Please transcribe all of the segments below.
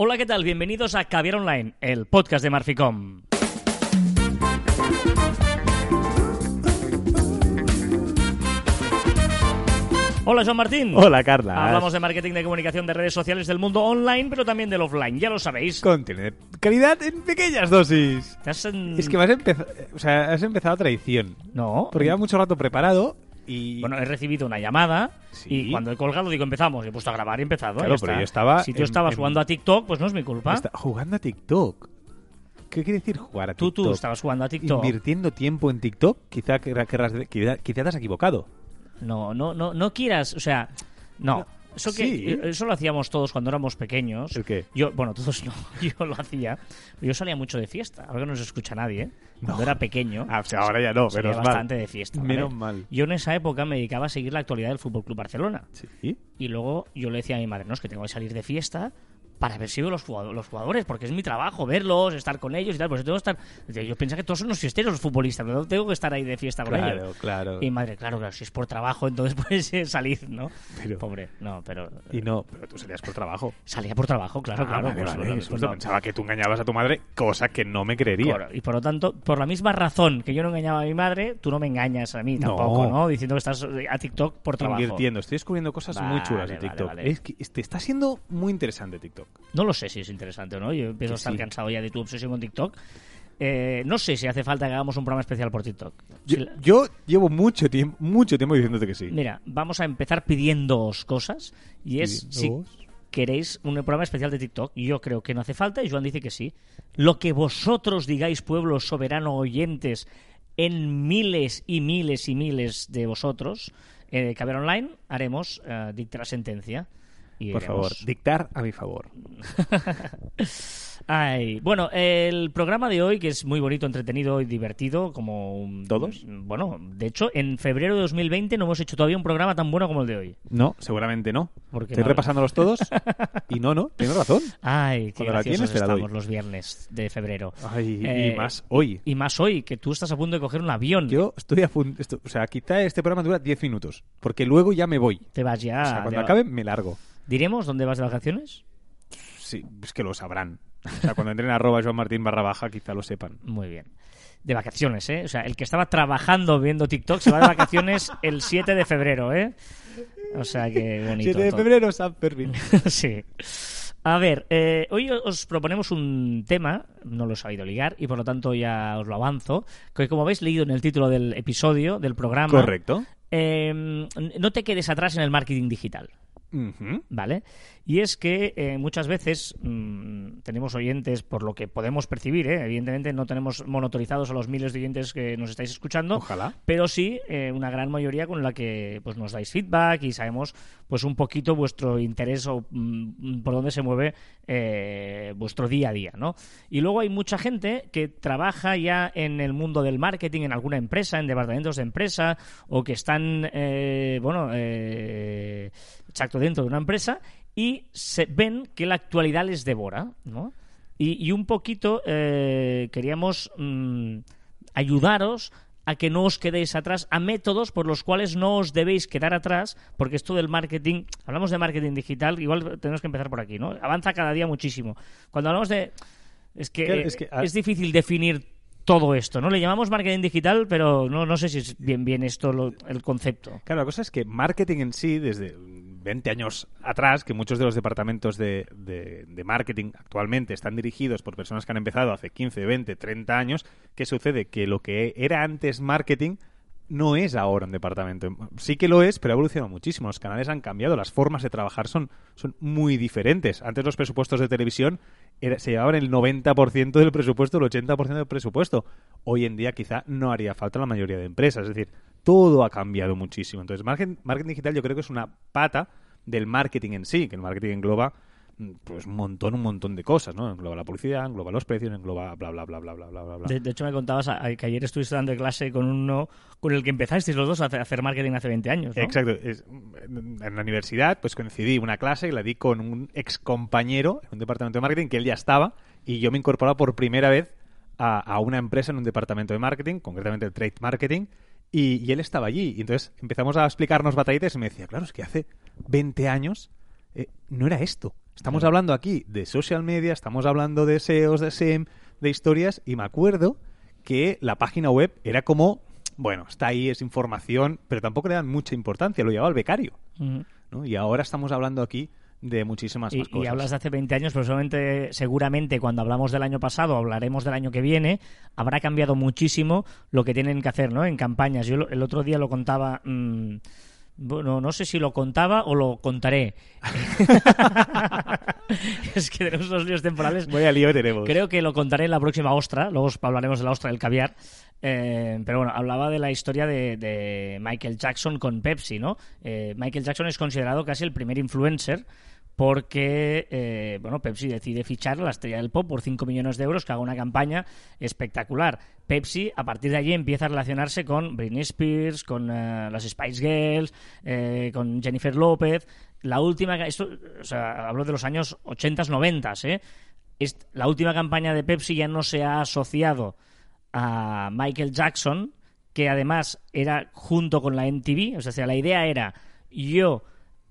Hola, ¿qué tal? Bienvenidos a Caviar Online, el podcast de Marficom. Hola, Joan Martín. Hola, Carla. Hablamos de marketing de comunicación de redes sociales del mundo online, pero también del offline, ya lo sabéis. Contenido de calidad en pequeñas dosis. ¿Te has, mm, Es que has, empeza- o sea, has empezado a traición. No. Porque lleva mucho rato preparado y... Bueno, he recibido una llamada Sí. y cuando he colgado digo empezamos. He puesto a grabar y he empezado. Claro, pero yo estaba Si tú en- estabas en- jugando a TikTok, pues no es mi culpa. está jugando a TikTok. ¿Qué quiere decir jugar a Tú, TikTok? tú estabas jugando a TikTok. Invirtiendo tiempo en TikTok, quizá, quizá, quizá te has equivocado. No, no, no, no quieras, o sea, no. Eso que Sí. eh, eso lo hacíamos todos cuando éramos pequeños. ¿El qué? Yo, bueno, todos no, yo lo hacía. Yo salía mucho de fiesta, ahora que no se escucha nadie. ¿eh? Cuando No. era pequeño. Ah, o sea, ahora ya no, salía menos bastante mal. de fiesta. ¿vale? Menos mal. Yo en esa época me dedicaba a seguir la actualidad del Fútbol Club Barcelona. Sí. Y luego yo le decía a mi madre, no, es que tengo que salir de fiesta para ver si veo los jugadores, porque es mi trabajo verlos, estar con ellos y tal. Pues yo tengo que estar. Yo pensaba que todos son los fiesteros los futbolistas, pero tengo que estar ahí de fiesta con Claro, ellos. claro. Y mi madre, claro, claro, si es por trabajo, entonces puedes eh, salir, ¿no? Pero- Pobre, no, pero. Y no, pero tú salías por trabajo. Salía por trabajo, claro, Ah, claro. vale, pues, vale, pues pues no. pensaba que tú engañabas a tu madre, cosa que no me creería. Y por lo tanto, por la misma razón que yo no engañaba a mi madre, tú no me engañas a mí No. tampoco, ¿no? Diciendo que estás eh, a TikTok por trabajo. Invirtiendo. Estoy descubriendo cosas muy chulas vale, TikTok. Es que te está siendo muy interesante TikTok. No lo sé si es interesante o no. Yo empiezo Que a estar sí. cansado ya de tu obsesión con TikTok. Eh, no sé si hace falta que hagamos un programa especial por TikTok. Yo, Si la- yo llevo mucho tiempo, mucho tiempo diciéndote que sí. Mira, vamos a empezar pidiéndoos cosas. Y es si queréis un programa especial de TikTok. Yo creo que no hace falta y Joan dice que sí. Lo que vosotros digáis, pueblo soberano oyentes, en miles y miles y miles de vosotros, eh, Caber Online, haremos eh, dictar sentencia. Y Por favor, dictar a mi favor. Ay, bueno, el programa de hoy, que es muy bonito, entretenido y divertido, como... ¿Todos? Bueno, de hecho, en febrero de 2020 no hemos hecho todavía un programa tan bueno como el de hoy. No, seguramente no. Porque Estoy no- repasándolos todos y no, no, tienes razón. Ay, qué la tienes, doy. estamos los viernes de febrero. Ay, Eh, y más hoy. Y más hoy, que tú estás a punto de coger un avión. Yo estoy a punto... esto- O sea, quizá este programa dura 10 minutos, porque luego ya me voy. Te vas ya... o sea, cuando va- acabe me largo. ¿Diremos dónde vas de vacaciones? Sí, es que lo sabrán. O sea, cuando entren a arroba Joan Martín barra baja, quizá lo sepan. Muy bien. De vacaciones, ¿eh? O sea, el que estaba trabajando viendo TikTok se va de vacaciones el 7 de febrero, ¿eh? O sea, que bonito. 7 de todo. febrero, San Fermín. sí. A ver, eh, hoy os proponemos un tema, no lo he sabido ligar y por lo tanto ya os lo avanzo, que como habéis leído en el título del episodio, del programa, Correcto. eh, no te quedes atrás en el marketing digital. ¿Vale? Y es que eh, muchas veces mm, tenemos oyentes, por lo que podemos percibir, ¿eh? evidentemente no tenemos monotorizados a los miles de oyentes que nos estáis escuchando, Ojalá. pero sí eh, una gran mayoría con la que pues nos dais feedback y sabemos pues un poquito vuestro interés o mm, por dónde se mueve eh, vuestro día a día, ¿no? Y luego hay mucha gente que trabaja ya en el mundo del marketing en alguna empresa, en departamentos de empresa o que están, eh, bueno, eh, exacto, dentro de una empresa y se ven que la actualidad les devora, ¿no? Y, y un poquito eh, queríamos mm, ayudaros a que no os quedéis atrás, a métodos por los cuales no os debéis quedar atrás, porque esto del marketing, hablamos de marketing digital, igual tenemos que empezar por aquí, ¿no? Avanza cada día muchísimo. Cuando hablamos de... Es que, Claro, eh, es que, ah- es difícil definir todo esto, ¿no? Le llamamos marketing digital, pero no, no sé si es bien bien esto lo- el concepto. Claro, la cosa es que marketing en sí, desde 20 años atrás, que muchos de los departamentos de, marketing actualmente están dirigidos por personas que han empezado hace 15, 20, 30 años, ¿qué sucede? Que lo que era antes marketing no es ahora un departamento. Sí que lo es, pero ha evolucionado muchísimo. Los canales han cambiado, las formas de trabajar son, son muy diferentes. Antes los presupuestos de televisión era- se llevaban el 90% del presupuesto, el 80% del presupuesto. Hoy en día quizá no haría falta la mayoría de empresas. Es decir, todo ha cambiado muchísimo. Entonces, marketing, marketing digital yo creo que es una pata del marketing en sí, que el marketing engloba mm, pues un montón, un montón de cosas, ¿no? Engloba la publicidad, engloba los precios, engloba bla, bla, bla, bla, bla, bla, bla, bla. De, de hecho, me contabas a- a- que ayer estuviste dando clase con uno con el que empezasteis los dos a hacer- a hacer marketing hace 20 años, ¿no? Exacto. Es- en la universidad, pues coincidí una clase y la di con un ex compañero en un departamento de marketing que él ya estaba y yo me incorporaba por primera vez a, a una empresa en un departamento de marketing, concretamente el trade marketing, y, y él estaba allí. Y entonces empezamos a explicarnos batallitas y me decía, claro, es que hace 20 años eh, no era esto. Estamos hablando aquí de social media, estamos hablando de SEOs, de SEM, de historias, y me acuerdo que la página web era como, bueno, está ahí, es información, pero tampoco le dan mucha importancia, lo llevaba el becario. Y ahora estamos hablando aquí de muchísimas Y, más cosas. y hablas de hace 20 años, pero seguramente, seguramente cuando hablamos del año pasado, hablaremos del año que viene, habrá cambiado muchísimo lo que tienen que hacer ¿no? en campañas. Yo el otro día lo contaba, mm, bueno, no sé si lo contaba o lo contaré. es que tenemos unos líos temporales. Voy a lío tenemos. Creo que lo contaré en la próxima ostra, luego os hablaremos de la ostra del caviar. Eh, pero bueno, hablaba de la historia de, de Michael Jackson con Pepsi, ¿no? Eh, Michael Jackson es considerado casi el primer influencer porque, eh, bueno, Pepsi decide fichar a la estrella del pop por 5 millones de euros que haga una campaña espectacular. Pepsi, a partir de allí, empieza a relacionarse con Britney Spears, con eh, las Spice Girls, eh, con Jennifer López. La última, esto, o sea, hablo de los años 80s, 90s, ¿eh? La última campaña de Pepsi ya no se ha asociado a Michael Jackson, que además era junto con la MTV, o sea, la idea era yo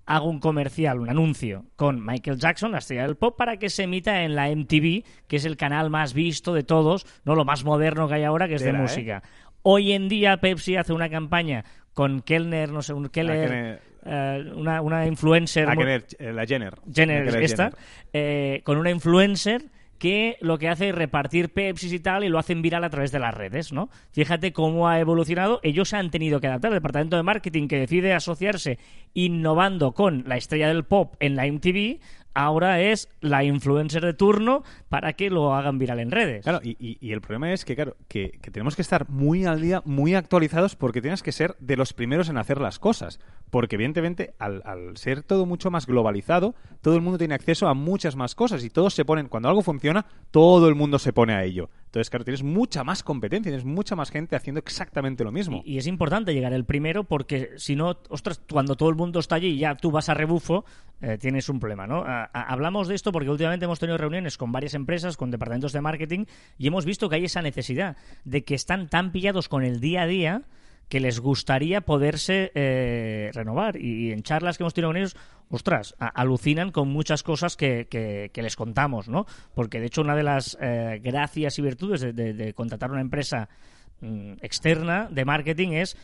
hago un comercial, un anuncio con Michael Jackson, la estrella del pop, para que se emita en la MTV, que es el canal más visto de todos, no lo más moderno que hay ahora, que es de ¿eh? música. Hoy en día Pepsi hace una campaña con Kellner, no sé, un Keller, eh, una, una influencer Kenner, eh, la Jenner. Jenner, La esta, Jenner. eh, con una influencer que lo que hace es repartir Pepsi y tal y lo hacen viral a través de las redes, ¿no? Fíjate cómo ha evolucionado. Ellos se han tenido que adaptar. El departamento de marketing que decide asociarse innovando con la estrella del pop en la MTV, ahora es la influencer de turno para que lo hagan viral en redes. Claro, y, y- y el problema es que, claro, que, que tenemos que estar muy al día, muy actualizados, porque tienes que ser de los primeros en hacer las cosas. Porque, evidentemente, al, al ser todo mucho más globalizado, todo el mundo tiene acceso a muchas más cosas y todos se ponen, cuando algo funciona, todo el mundo se pone a ello. Entonces, claro, tienes mucha más competencia, tienes mucha más gente haciendo exactamente lo mismo. Y, y es importante llegar el primero porque si no, ostras, cuando todo el mundo está allí y ya tú vas a rebufo, eh, tienes un problema, ¿no? Hablamos de esto porque últimamente hemos tenido reuniones con varias empresas, con departamentos de marketing y hemos visto que hay esa necesidad de que están tan pillados con el día a día que les gustaría poderse eh, renovar. Y, en charlas que hemos tenido con ellos, ostras, alucinan con muchas cosas que, les contamos, ¿no? Porque de hecho una de las eh, gracias y virtudes de, de- de contratar una empresa mm, externa de marketing es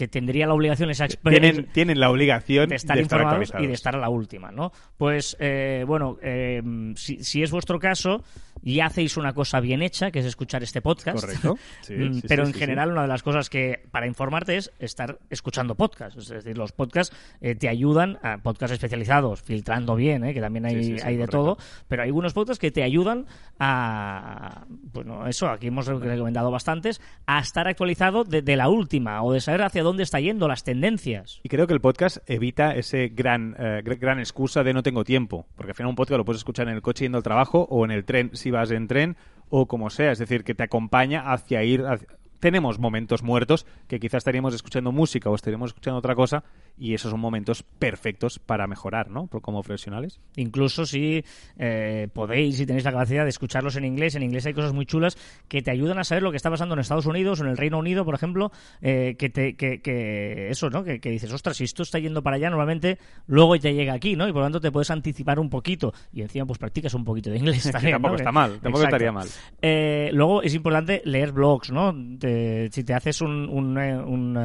que tendría la obligación esa Tienen, tienen la obligación de estar informados y de estar a la última, ¿no? Pues, eh, bueno, eh, si, si es vuestro caso y hacéis una cosa bien hecha, que es escuchar este podcast, Correcto. Sí, mm, sí, pero sí, en general una de las cosas que para informarte es estar escuchando podcasts, es decir, los podcasts eh, te ayudan a podcasts especializados, filtrando bien, eh, que también hay, hay de correcto. todo, pero hay algunos podcasts que te ayudan a, bueno, eso, aquí hemos recomendado bastantes, a estar actualizado de, de la última o de saber hacia dónde está yendo las tendencias. Y creo que el podcast evita ese gran, eh, gr- gran excusa de no tengo tiempo. Porque al final un podcast lo puedes escuchar en el coche yendo al trabajo o en el tren si vas en tren o como sea. Es decir, que te acompaña hacia ir... Tenemos momentos muertos que quizás estaríamos escuchando música o estaríamos escuchando otra cosa y esos son momentos perfectos para mejorar, ¿no? Por- Como profesionales. Incluso si eh, podéis y tenéis la capacidad de escucharlos en inglés, en inglés hay cosas muy chulas que te ayudan a saber lo que está pasando en Estados Unidos o en el Reino Unido, por ejemplo, eh, que, te, que, que eso, ¿no? Que, que dices, ostras, si esto está yendo para allá, normalmente luego te llega aquí, ¿no? Y por lo tanto te puedes anticipar un poquito y encima pues practicas un poquito de inglés también. tampoco ¿no? está mal, tampoco Exacto. estaría mal. Eh, luego es importante leer blogs, ¿no? Te- si te haces un, un, eh, un,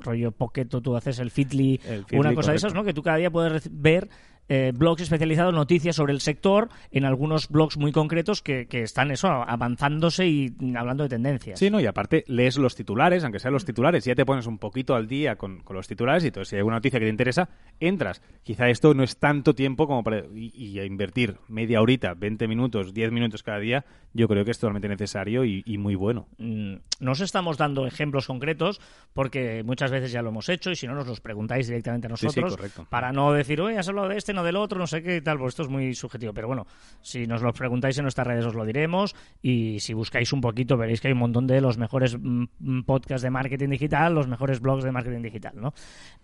rollo Pocket, tú haces el Feedly, Una cosa de esas. ¿no? Que tú cada día puedes ver eh, blogs especializados, noticias sobre el sector, en algunos blogs muy concretos que, que están eso, avanzándose y hablando de tendencias. Sí, no, y aparte lees los titulares, aunque sean los titulares, ya te pones un poquito al día con, con los titulares y entonces si hay alguna noticia que te interesa, entras. Quizá esto no es tanto tiempo como para... Y, y a invertir media horita, 20 minutos, 10 minutos cada día, yo creo que es totalmente necesario y, y muy bueno. Mm, No os estamos dando ejemplos concretos porque muchas veces ya lo hemos hecho y si no nos los preguntáis directamente a Sí, sí, nosotros para no decir, oye, has hablado de este, no del otro, no sé qué y tal, pues esto es muy subjetivo. Pero bueno, si nos lo preguntáis en nuestras redes os lo diremos y si buscáis un poquito veréis que hay un montón de los mejores mm, podcasts de marketing digital, los mejores blogs de marketing digital, ¿no?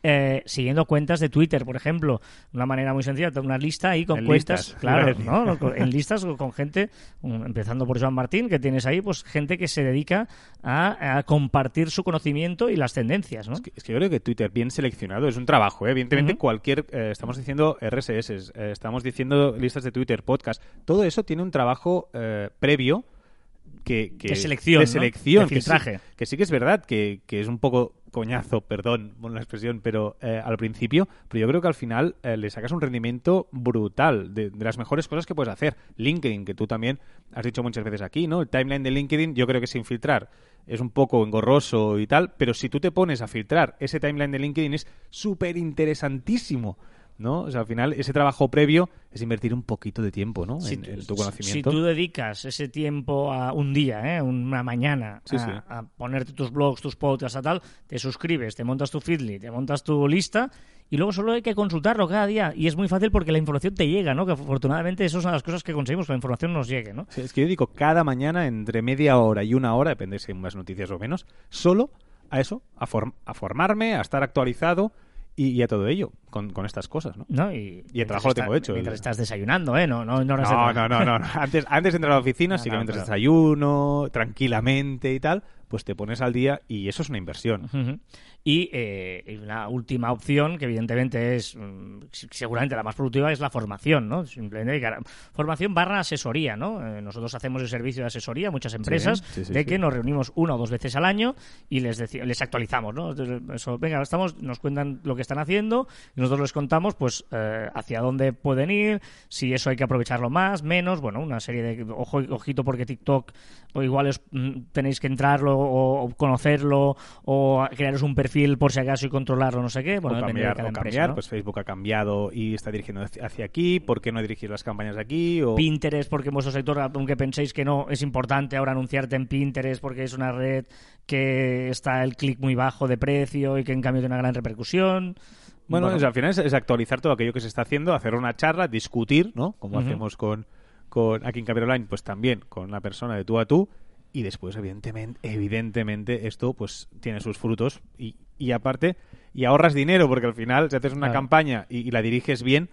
Eh, siguiendo cuentas de Twitter, por ejemplo, una manera muy sencilla, tengo una lista ahí con En cuentas, listas, claro. ¿no? En listas con- con gente, empezando por Joan Martín, que tienes ahí, pues gente que se dedica a, a compartir su conocimiento y las tendencias, ¿no? Es que, es que yo creo que Twitter bien seleccionado es un trabajo, ¿eh? evidentemente cualquier, eh, estamos diciendo red RSS, eh, estamos diciendo listas de Twitter, podcast. Todo eso tiene un trabajo eh, previo que, que- De selección, de ¿no? selección, De que sí- filtraje. que sí que es verdad que, que es un poco coñazo, perdón por la expresión, pero eh, al principio, pero yo creo que al final eh, le sacas un rendimiento brutal de, de las mejores cosas que puedes hacer. LinkedIn, que tú también has dicho muchas veces aquí, ¿no? El timeline de LinkedIn, yo creo que sin filtrar es un poco engorroso y tal, pero si tú te pones a filtrar ese timeline de LinkedIn es súper interesantísimo. ¿No? O sea, al final, ese trabajo previo es invertir un poquito de tiempo, ¿no? Si en, tú- en tu Si conocimiento. tú dedicas ese tiempo a un día, ¿eh? una mañana, Sí, a, sí. a ponerte tus blogs, tus podcasts, a tal, te suscribes, te montas tu Feedly, te montas tu lista y luego solo hay que consultarlo cada día. Y es muy fácil porque la información te llega, ¿no? Que afortunadamente eso es una de las cosas que conseguimos, que la información nos llegue, ¿no? Sí, es que yo dedico cada mañana entre media hora y una hora, depende si hay más noticias o menos, solo a eso, a, form- a formarme, a estar actualizado y, y a todo ello, con, con estas cosas, ¿no? ¿no? Y, Y el trabajo lo tengo hecho, Mientras el- estás desayunando, ¿eh? No, no, no, No, no, trabajo. no, no, no. Antes, antes de entrar a la oficina, No, sí que mientras pero- desayuno, tranquilamente y tal, pues te pones al día y eso es una inversión. Y eh, una última opción, que evidentemente es mm, seguramente la más productiva, es la formación, ¿no? Simplemente formación barra asesoría, ¿no? Eh, nosotros hacemos el servicio de asesoría a muchas empresas sí, sí, de que nos reunimos una o dos veces al año y les les actualizamos, ¿no? Eso, venga, estamos, nos cuentan lo que están haciendo y nosotros les contamos, pues, eh, hacia dónde pueden ir, si eso hay que aprovecharlo más, menos, bueno, una serie de ojo, ojito porque TikTok o igual os, mm, tenéis que entrarlo o, conocerlo o crearos un perfil por si acaso y controlarlo, no sé qué. Bueno, o cambiar, de cada o empresa, cambiar ¿no? pues Facebook ha cambiado y está dirigiendo hacia hacia aquí, ¿por qué no dirigir las campañas aquí? O... Pinterest, porque en vuestro sector, aunque penséis que no, es importante ahora anunciarte en Pinterest porque es una red que está el clic muy bajo de precio y que en cambio tiene una gran repercusión. Bueno, es- al final es, es actualizar todo aquello que se está haciendo, hacer una charla, discutir, ¿no? Como hacemos con, con aquí en Online, pues también con la persona de tú a tú. Y después, evidentemente, evidentemente esto pues tiene sus frutos. Y, y aparte, y ahorras dinero, porque al final, si haces una Claro. campaña y, y la diriges bien,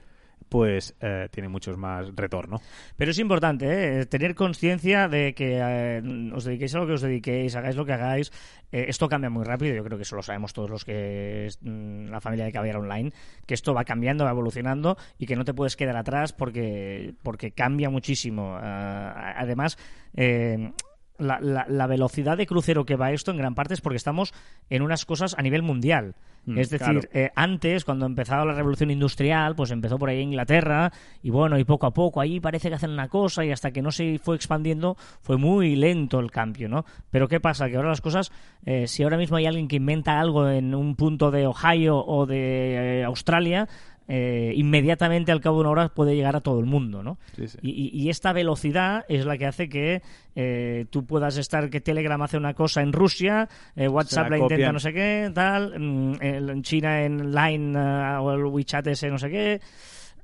pues eh, tiene muchos más retorno. Pero es importante ¿eh? tener conciencia de que eh, os dediquéis a lo que os dediquéis, hagáis lo que hagáis. Eh, esto cambia muy rápido, yo creo que eso lo sabemos todos los que es mm, la familia de Caviar Online, que esto va cambiando, va evolucionando y que no te puedes quedar atrás porque, porque cambia muchísimo. Ah, además, eh, la, la- la velocidad de crucero que va esto en gran parte es porque estamos en unas cosas a nivel mundial. Mm, es decir, claro. eh, antes, cuando empezaba la revolución industrial, pues empezó por ahí en Inglaterra y bueno, y poco a poco ahí parece que hacen una cosa y hasta que no se fue expandiendo fue muy lento el cambio, ¿no? Pero ¿qué pasa? Que ahora las cosas, eh, si ahora mismo hay alguien que inventa algo en un punto de Ohio o de eh, Australia, eh, inmediatamente al cabo de una hora puede llegar a todo el mundo, ¿no? Sí, sí. Y, esta velocidad es la que hace que eh, tú puedas estar, que Telegram hace una cosa en Rusia, eh, WhatsApp la, la intenta no sé qué, tal, mm, en China en Line eh, o el WeChat ese no sé qué.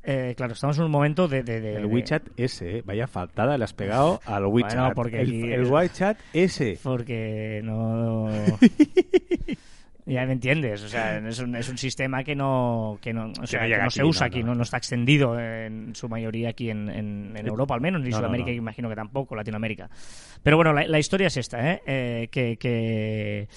Eh, claro, estamos en un momento de... de- de- El de- WeChat ese, ¿eh? vaya faltada le has pegado al WeChat. Bueno, porque el, WeChat ese. Porque no... Ya me entiendes, o sea, es un, es un sistema que no, que no, o sea, no que no se usa no, aquí, no. no, está extendido en su mayoría aquí en, en- en Europa, al menos, ni Sudamérica, no. imagino que tampoco, Latinoamérica. Pero bueno, la, la historia es esta, ¿eh? Eh, que, que,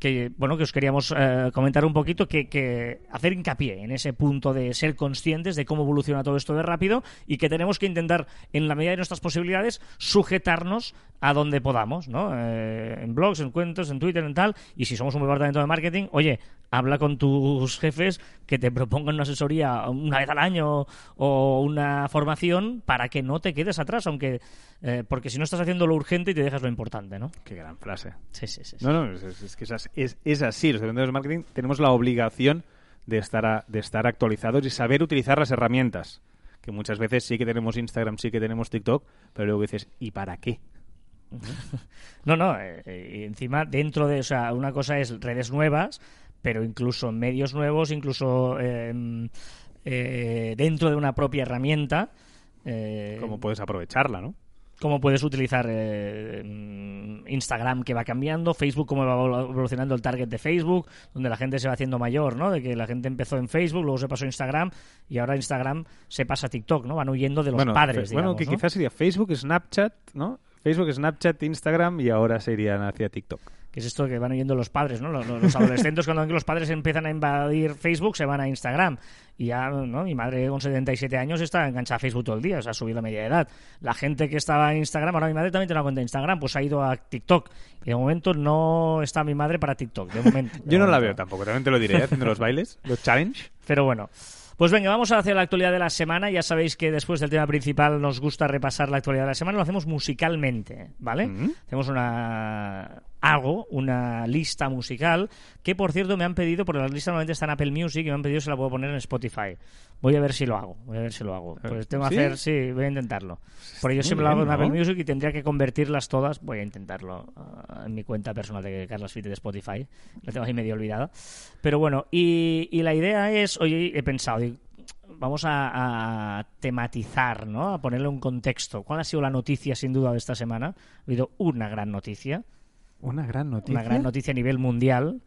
que, bueno, que os queríamos eh, comentar un poquito, que, que hacer hincapié en ese punto de ser conscientes de cómo evoluciona todo esto de rápido y que tenemos que intentar, en la medida de nuestras posibilidades, sujetarnos a donde podamos, ¿no? Eh, en blogs, en cuentos, en Twitter, en tal. Y si somos un departamento de marketing, oye, habla con tus jefes que te propongan una asesoría una vez al año o una formación para que no te quedes atrás, aunque eh, porque si no estás haciendo lo urgente y te dejas lo importante, ¿no? Qué gran frase. Sí, sí, sí. sí. No, no, es, es- es que es así, es, es así. Los vendedores de marketing tenemos la obligación de estar, a- de estar actualizados y saber utilizar las herramientas. Que muchas veces sí que tenemos Instagram, sí que tenemos TikTok, pero luego dices, ¿y para qué? No, no, eh, eh, encima dentro de, o sea, una cosa es redes nuevas, pero incluso medios nuevos, incluso eh, eh, dentro de una propia herramienta. eh, ¿Cómo puedes aprovecharla, no? Cómo puedes utilizar eh, mm, Instagram que va cambiando, Facebook cómo va evolu- evolucionando el target de Facebook, donde la gente se va haciendo mayor, ¿no? De que la gente empezó en Facebook, luego se pasó a Instagram y ahora Instagram se pasa a TikTok, ¿no? Van huyendo de los bueno, padres, fe- bueno, digamos, que ¿no? quizás sería Facebook, Snapchat, ¿no? Facebook, Snapchat, Instagram y ahora se irían hacia TikTok. Que es esto que van yendo los padres, ¿no? Los, los adolescentes cuando los padres empiezan a invadir Facebook se van a Instagram. Y ya, ¿no? Mi madre con 77 años está enganchada a Facebook todo el día, o sea, ha subido la media de edad. La gente que estaba en Instagram, ahora mi madre también tiene una cuenta de Instagram, pues ha ido a TikTok. Y de momento no está mi madre para TikTok, de momento. de Yo no la veo tampoco, también te lo diré, ¿eh? haciendo los bailes, los challenge. Pero bueno. Pues venga, vamos a hacer la actualidad de la semana. Ya sabéis que después del tema principal nos gusta repasar la actualidad de la semana. Lo hacemos musicalmente, ¿vale? Mm. Hacemos una algo, una lista musical, que por cierto me han pedido, porque las listas normalmente están en Apple Music y me han pedido si la puedo poner en Spotify. Voy a ver si lo hago, voy a ver si lo hago. Pues tengo que ¿sí? hacer, sí, voy a intentarlo. Porque yo siempre lo hago en Apple ¿no? Music y tendría que convertirlas todas. Voy a intentarlo ah, en mi cuenta personal de Carlos Fite de Spotify. La tengo ahí medio olvidada. Pero bueno, y, y la idea es, oye, he pensado, vamos a, a tematizar, ¿no? A ponerle un contexto. ¿Cuál ha sido la noticia, sin duda, de esta semana? Ha habido una gran noticia, Una gran noticia. una gran noticia a nivel mundial,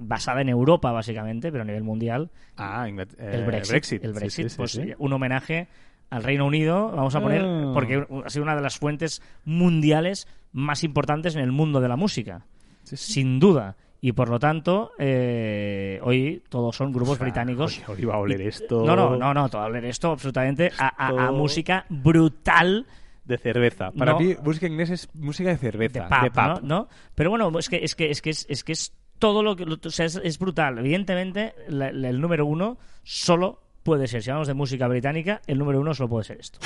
basada en Europa, básicamente, pero a nivel mundial, Ah, Ingl- eh, el Brexit. El Brexit, sí, sí, pues sí. un homenaje al Reino Unido, vamos a poner, Ah. porque ha sido una de las fuentes mundiales más importantes en el mundo de la música, sin duda. Y por lo tanto, eh, hoy todos son grupos británicos. Hoy va a oler esto. No, no, no, no, todo hablar esto absolutamente a, a- a música brutal De cerveza. Para No. mí, música inglesa es música de cerveza. de pub, ¿no? ¿no? Pero bueno, es que es que es que es, es que es todo lo que lo- o sea, es, es brutal. Evidentemente, la- la- el número uno solo puede ser, si hablamos de música británica, el número uno solo puede ser esto.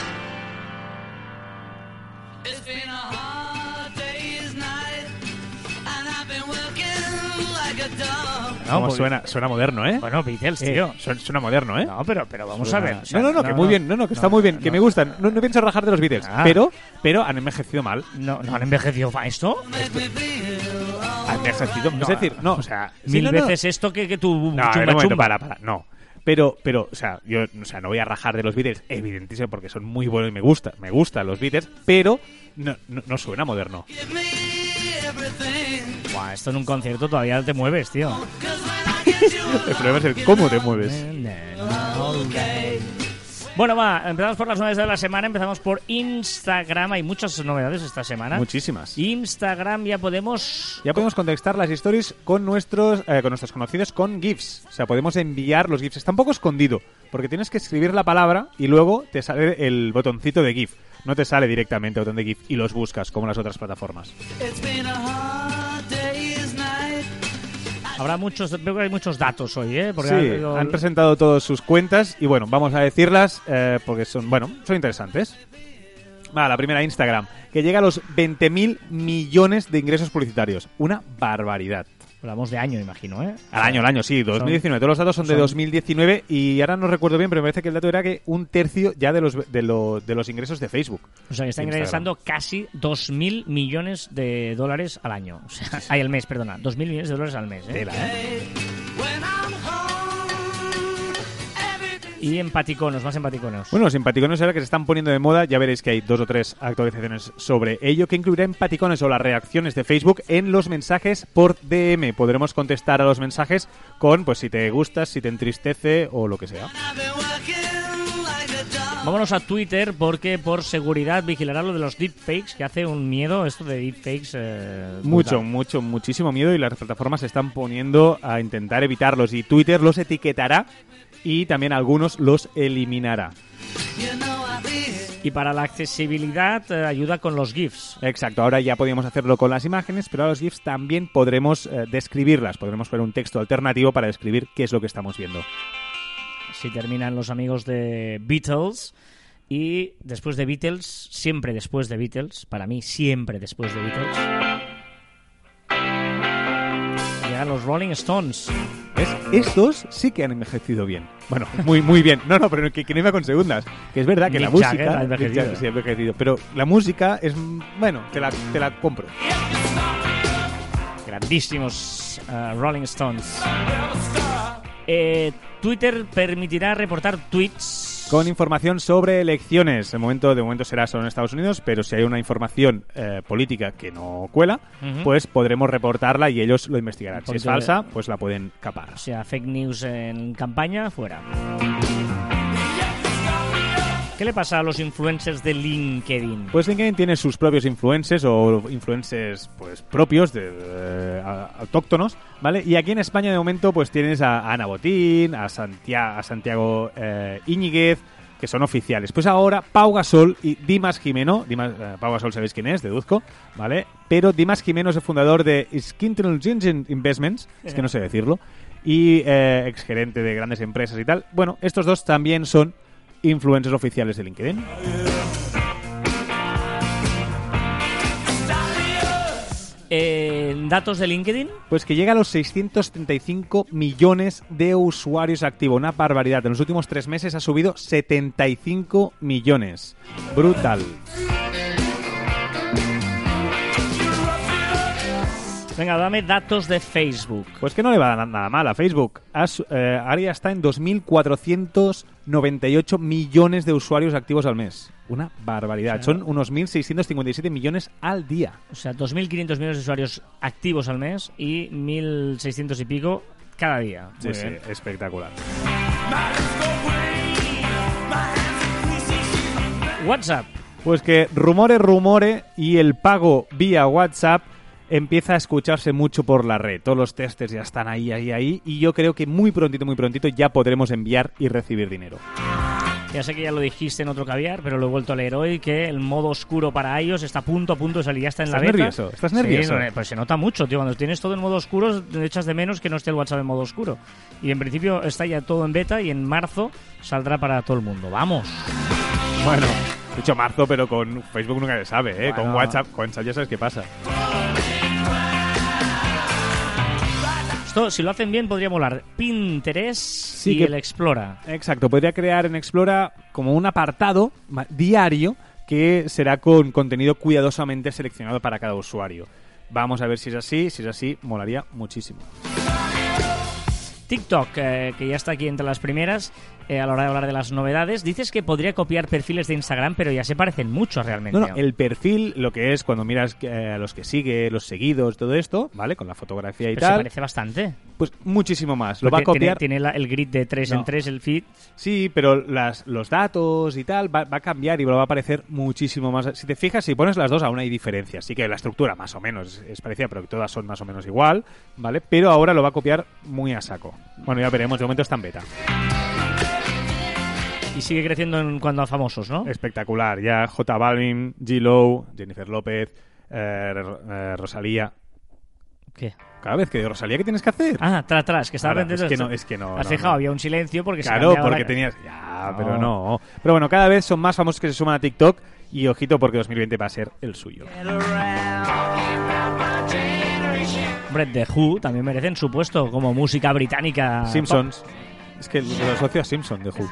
No, suena, suena moderno, ¿eh? Bueno, Beatles, Eh, tío. suena, suena moderno, ¿eh? No, pero, pero vamos Suena- a ver. o sea, no, no, no, que muy bien, no, no, que está muy bien, que me gustan. No, no pienso rajar de los Beatles, Ah. pero, pero han envejecido mal. No, no han envejecido fa- esto. Han envejecido, No. es decir, no, o sea, sí, Mil veces esto que, que tu No, chumba chumba. para, para, no. Pero, pero, o sea, yo, o sea, no voy a rajar de los Beatles, evidentísimo, porque son muy buenos y me gusta, me gustan los Beatles, pero no, no, no suena moderno. Buah, esto en un concierto todavía te mueves, tío. El problema es el cómo te mueves. Bueno, va, empezamos por las novedades de la semana. Empezamos por Instagram. Hay muchas novedades esta semana. Muchísimas. Instagram ya podemos. Ya podemos contestar las stories con nuestros, eh, con nuestros conocidos con GIFs. O sea, podemos enviar los GIFs. Está un poco escondido, porque tienes que escribir la palabra y luego te sale el botoncito de GIF. No te sale directamente botón de GIF y los buscas como las otras plataformas. Habrá muchos. Veo que hay muchos datos hoy, ¿eh? Porque sí, han presentado todas sus cuentas y bueno, vamos a decirlas eh, porque son, bueno, son interesantes. Va, la primera Instagram, que llega a los 20.000 millones de ingresos publicitarios. Una barbaridad. Hablamos de año, imagino, ¿eh? Al año, al año, sí, 2019. Todos los datos son, de son- 2019 y ahora no recuerdo bien, pero me parece que el dato era que un tercio ya de los, de, lo- de los ingresos de Facebook. O sea, que está Instagram. ingresando casi 2.000 millones de dólares al año. O sea, ay, al mes, perdona. 2.000 millones de dólares al mes, ¿eh? Tela, ¿eh? Y empaticonos, más empaticonos. Bueno, los empaticones ahora que se están poniendo de moda, ya veréis que hay dos o tres actualizaciones sobre ello, que incluirá empaticones o las reacciones de Facebook en los mensajes por DM. Podremos contestar a los mensajes con, pues, si te gustas, si te entristece o lo que sea. Vámonos a Twitter porque por seguridad vigilará lo de los deepfakes, que hace un miedo esto de deepfakes. eh, Mucho, brutal. mucho, muchísimo miedo y las plataformas se están poniendo a intentar evitarlos y Twitter los etiquetará y también algunos los eliminará. Y para la accesibilidad eh, ayuda con los GIFs. Exacto, ahora ya podíamos hacerlo con las imágenes, pero ahora los GIFs también podremos eh, describirlas, podremos poner un texto alternativo para describir qué es lo que estamos viendo. Si terminan los amigos de Beatles. Y después de Beatles, siempre después de Beatles, para mí siempre después de Beatles, los Rolling Stones. ¿Ves? Estos sí que han envejecido bien. Bueno, muy muy bien. No, no, pero que, que no iba con segundas. Que es verdad que la música... Jagger ha envejecido. Jagger sí ha envejecido. Pero la música es... Bueno, te la, te la compro. Grandísimos eh, Rolling Stones. Eh, Twitter permitirá reportar tweets. Con información sobre elecciones. El momento, de momento será solo en Estados Unidos, pero si hay una información eh, política que no cuela, Ujú. pues podremos reportarla y ellos lo investigarán. Si es Porque- falsa, pues la pueden capar. O sea, fake news en campaña, fuera. ¿Qué le pasa a los influencers de LinkedIn? Pues LinkedIn tiene sus propios influencers o influencers pues propios, de, eh, autóctonos, ¿vale? Y aquí en España de momento pues tienes a Ana Botín, a, Santia- a Santiago eh, Íñiguez, que son oficiales. Pues ahora Pau Gasol y Dimas Jimeno, Dimas, eh, Pau Gasol sabéis quién es, deduzco, ¿vale? Pero Dimas Jimeno es el fundador de Intelligent Investments, es que no sé decirlo, y eh, exgerente de grandes empresas y tal. Bueno, estos dos también son influencers oficiales de LinkedIn. Eh, datos de LinkedIn. Pues que llega a los 635 millones de usuarios activos. Una barbaridad. En los últimos tres meses ha subido 75 millones. Brutal. Venga, dame datos de Facebook. Pues que no le va a dar nada mal a Facebook. Ha su- eh, ahora ya está en 2.498 millones de usuarios activos al mes. Una barbaridad. O sea, Son unos 1.657 millones al día. O sea, 2.500 millones de usuarios activos al mes y 1.600 y pico cada día. Sí, sí, espectacular. WhatsApp. Pues que rumore, rumore y el pago vía WhatsApp empieza a escucharse mucho por la red. Todos los testers ya están ahí, ahí, ahí. Y yo creo que muy prontito, muy prontito ya podremos enviar y recibir dinero. Ya sé que ya lo dijiste en otro caviar, pero lo he vuelto a leer hoy, que el modo oscuro para iOS está a punto, a punto de salir, ya está en la ¿Estás beta. nervioso? ¿Estás nervioso? no, pues se nota mucho, tío. Cuando tienes todo en modo oscuro, te echas de menos que no esté el WhatsApp en modo oscuro. Y en principio está ya todo en beta y en marzo saldrá para todo el mundo. ¡Vamos! Bueno, he dicho marzo, pero con Facebook nunca se sabe, ¿eh? Con. WhatsApp, con WhatsApp ya sabes qué pasa. Esto, si lo hacen bien, podría molar Pinterest y que- el Explora. Exacto, podría crear en Explora como un apartado diario que será con contenido cuidadosamente seleccionado para cada usuario. Vamos a ver si es así, si es así, molaría muchísimo. TikTok, eh, que ya está aquí entre las primeras eh, a la hora de hablar de las novedades, dices que podría copiar perfiles de Instagram, pero ya se parecen mucho realmente. No, no, el perfil, lo que es cuando miras eh, a los que sigue, los seguidos, todo esto, ¿vale? Con la fotografía y Pero se tal, parece bastante. pues muchísimo más. Lo va a copiar. Tiene, tiene la- el grid de 3 en No. 3, el feed. Sí, pero las, los datos y tal va, va a cambiar y lo va a parecer muchísimo más. Si te fijas, si pones las dos, aún hay diferencias. Sí que la estructura más o menos es, parecida, pero todas son más o menos igual, ¿vale? Pero ahora lo va a copiar muy a saco. Bueno, ya veremos, de momento está en beta. Y sigue creciendo en cuanto a famosos, ¿no? Espectacular. Ya J Balvin, G. Lowe, Jennifer López, eh, eh, Rosalía. ¿Qué? Cada vez que digo Rosalía, ¿qué tienes que hacer? Ah, atrás, atrás, que estaba pendiente es que no, es que no. Has no, fijado, no. había un silencio porque se Claro, porque la- tenías. Ya, No. pero no. Pero bueno, cada vez son más famosos que se suman a TikTok. Y ojito, porque 2020 va a ser el suyo. Hombre, The Who también merecen su puesto como música británica. Simpsons. Es que lo asocio a Simpson de Who.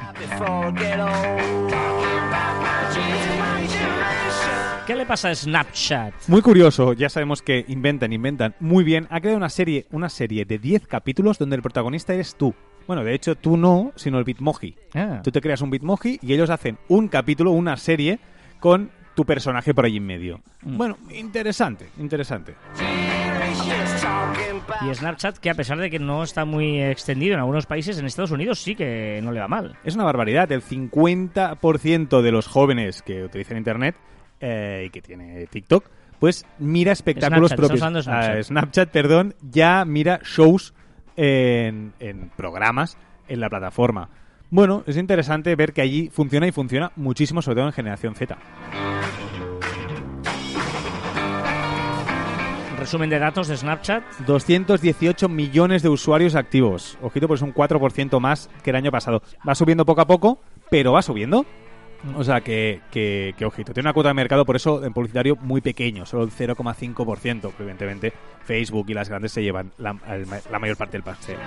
¿Qué le pasa a Snapchat? Muy curioso, ya sabemos que inventan, inventan muy bien. Ha creado una serie, una serie de 10 capítulos donde el protagonista eres tú. Bueno, de hecho, tú no, sino el Bitmoji. Ah, Tú te creas un Bitmoji y ellos hacen un capítulo, una serie, con tu personaje por allí en medio. Mm. Bueno, interesante, interesante. Y Snapchat, que a pesar de que no está muy extendido en algunos países, en Estados Unidos sí que no le va mal. Es una barbaridad. El 50% de los jóvenes que utilizan Internet eh, y que tiene TikTok, pues mira espectáculos Snapchat, propios. Ah, Snapchat. Snapchat, perdón, ya mira shows en, en programas en la plataforma. Bueno, es interesante ver que allí funciona y funciona muchísimo, sobre todo en generación Z. Resumen de datos de Snapchat. 218 millones de usuarios activos. Ojito, pues un 4% más que el año pasado. Va subiendo poco a poco, pero va subiendo. O sea que, que, que ojito. Tiene una cuota de mercado, por eso en publicitario muy pequeño, solo el 0,5%. Pero evidentemente Facebook y las grandes se llevan la, la mayor parte del pastel.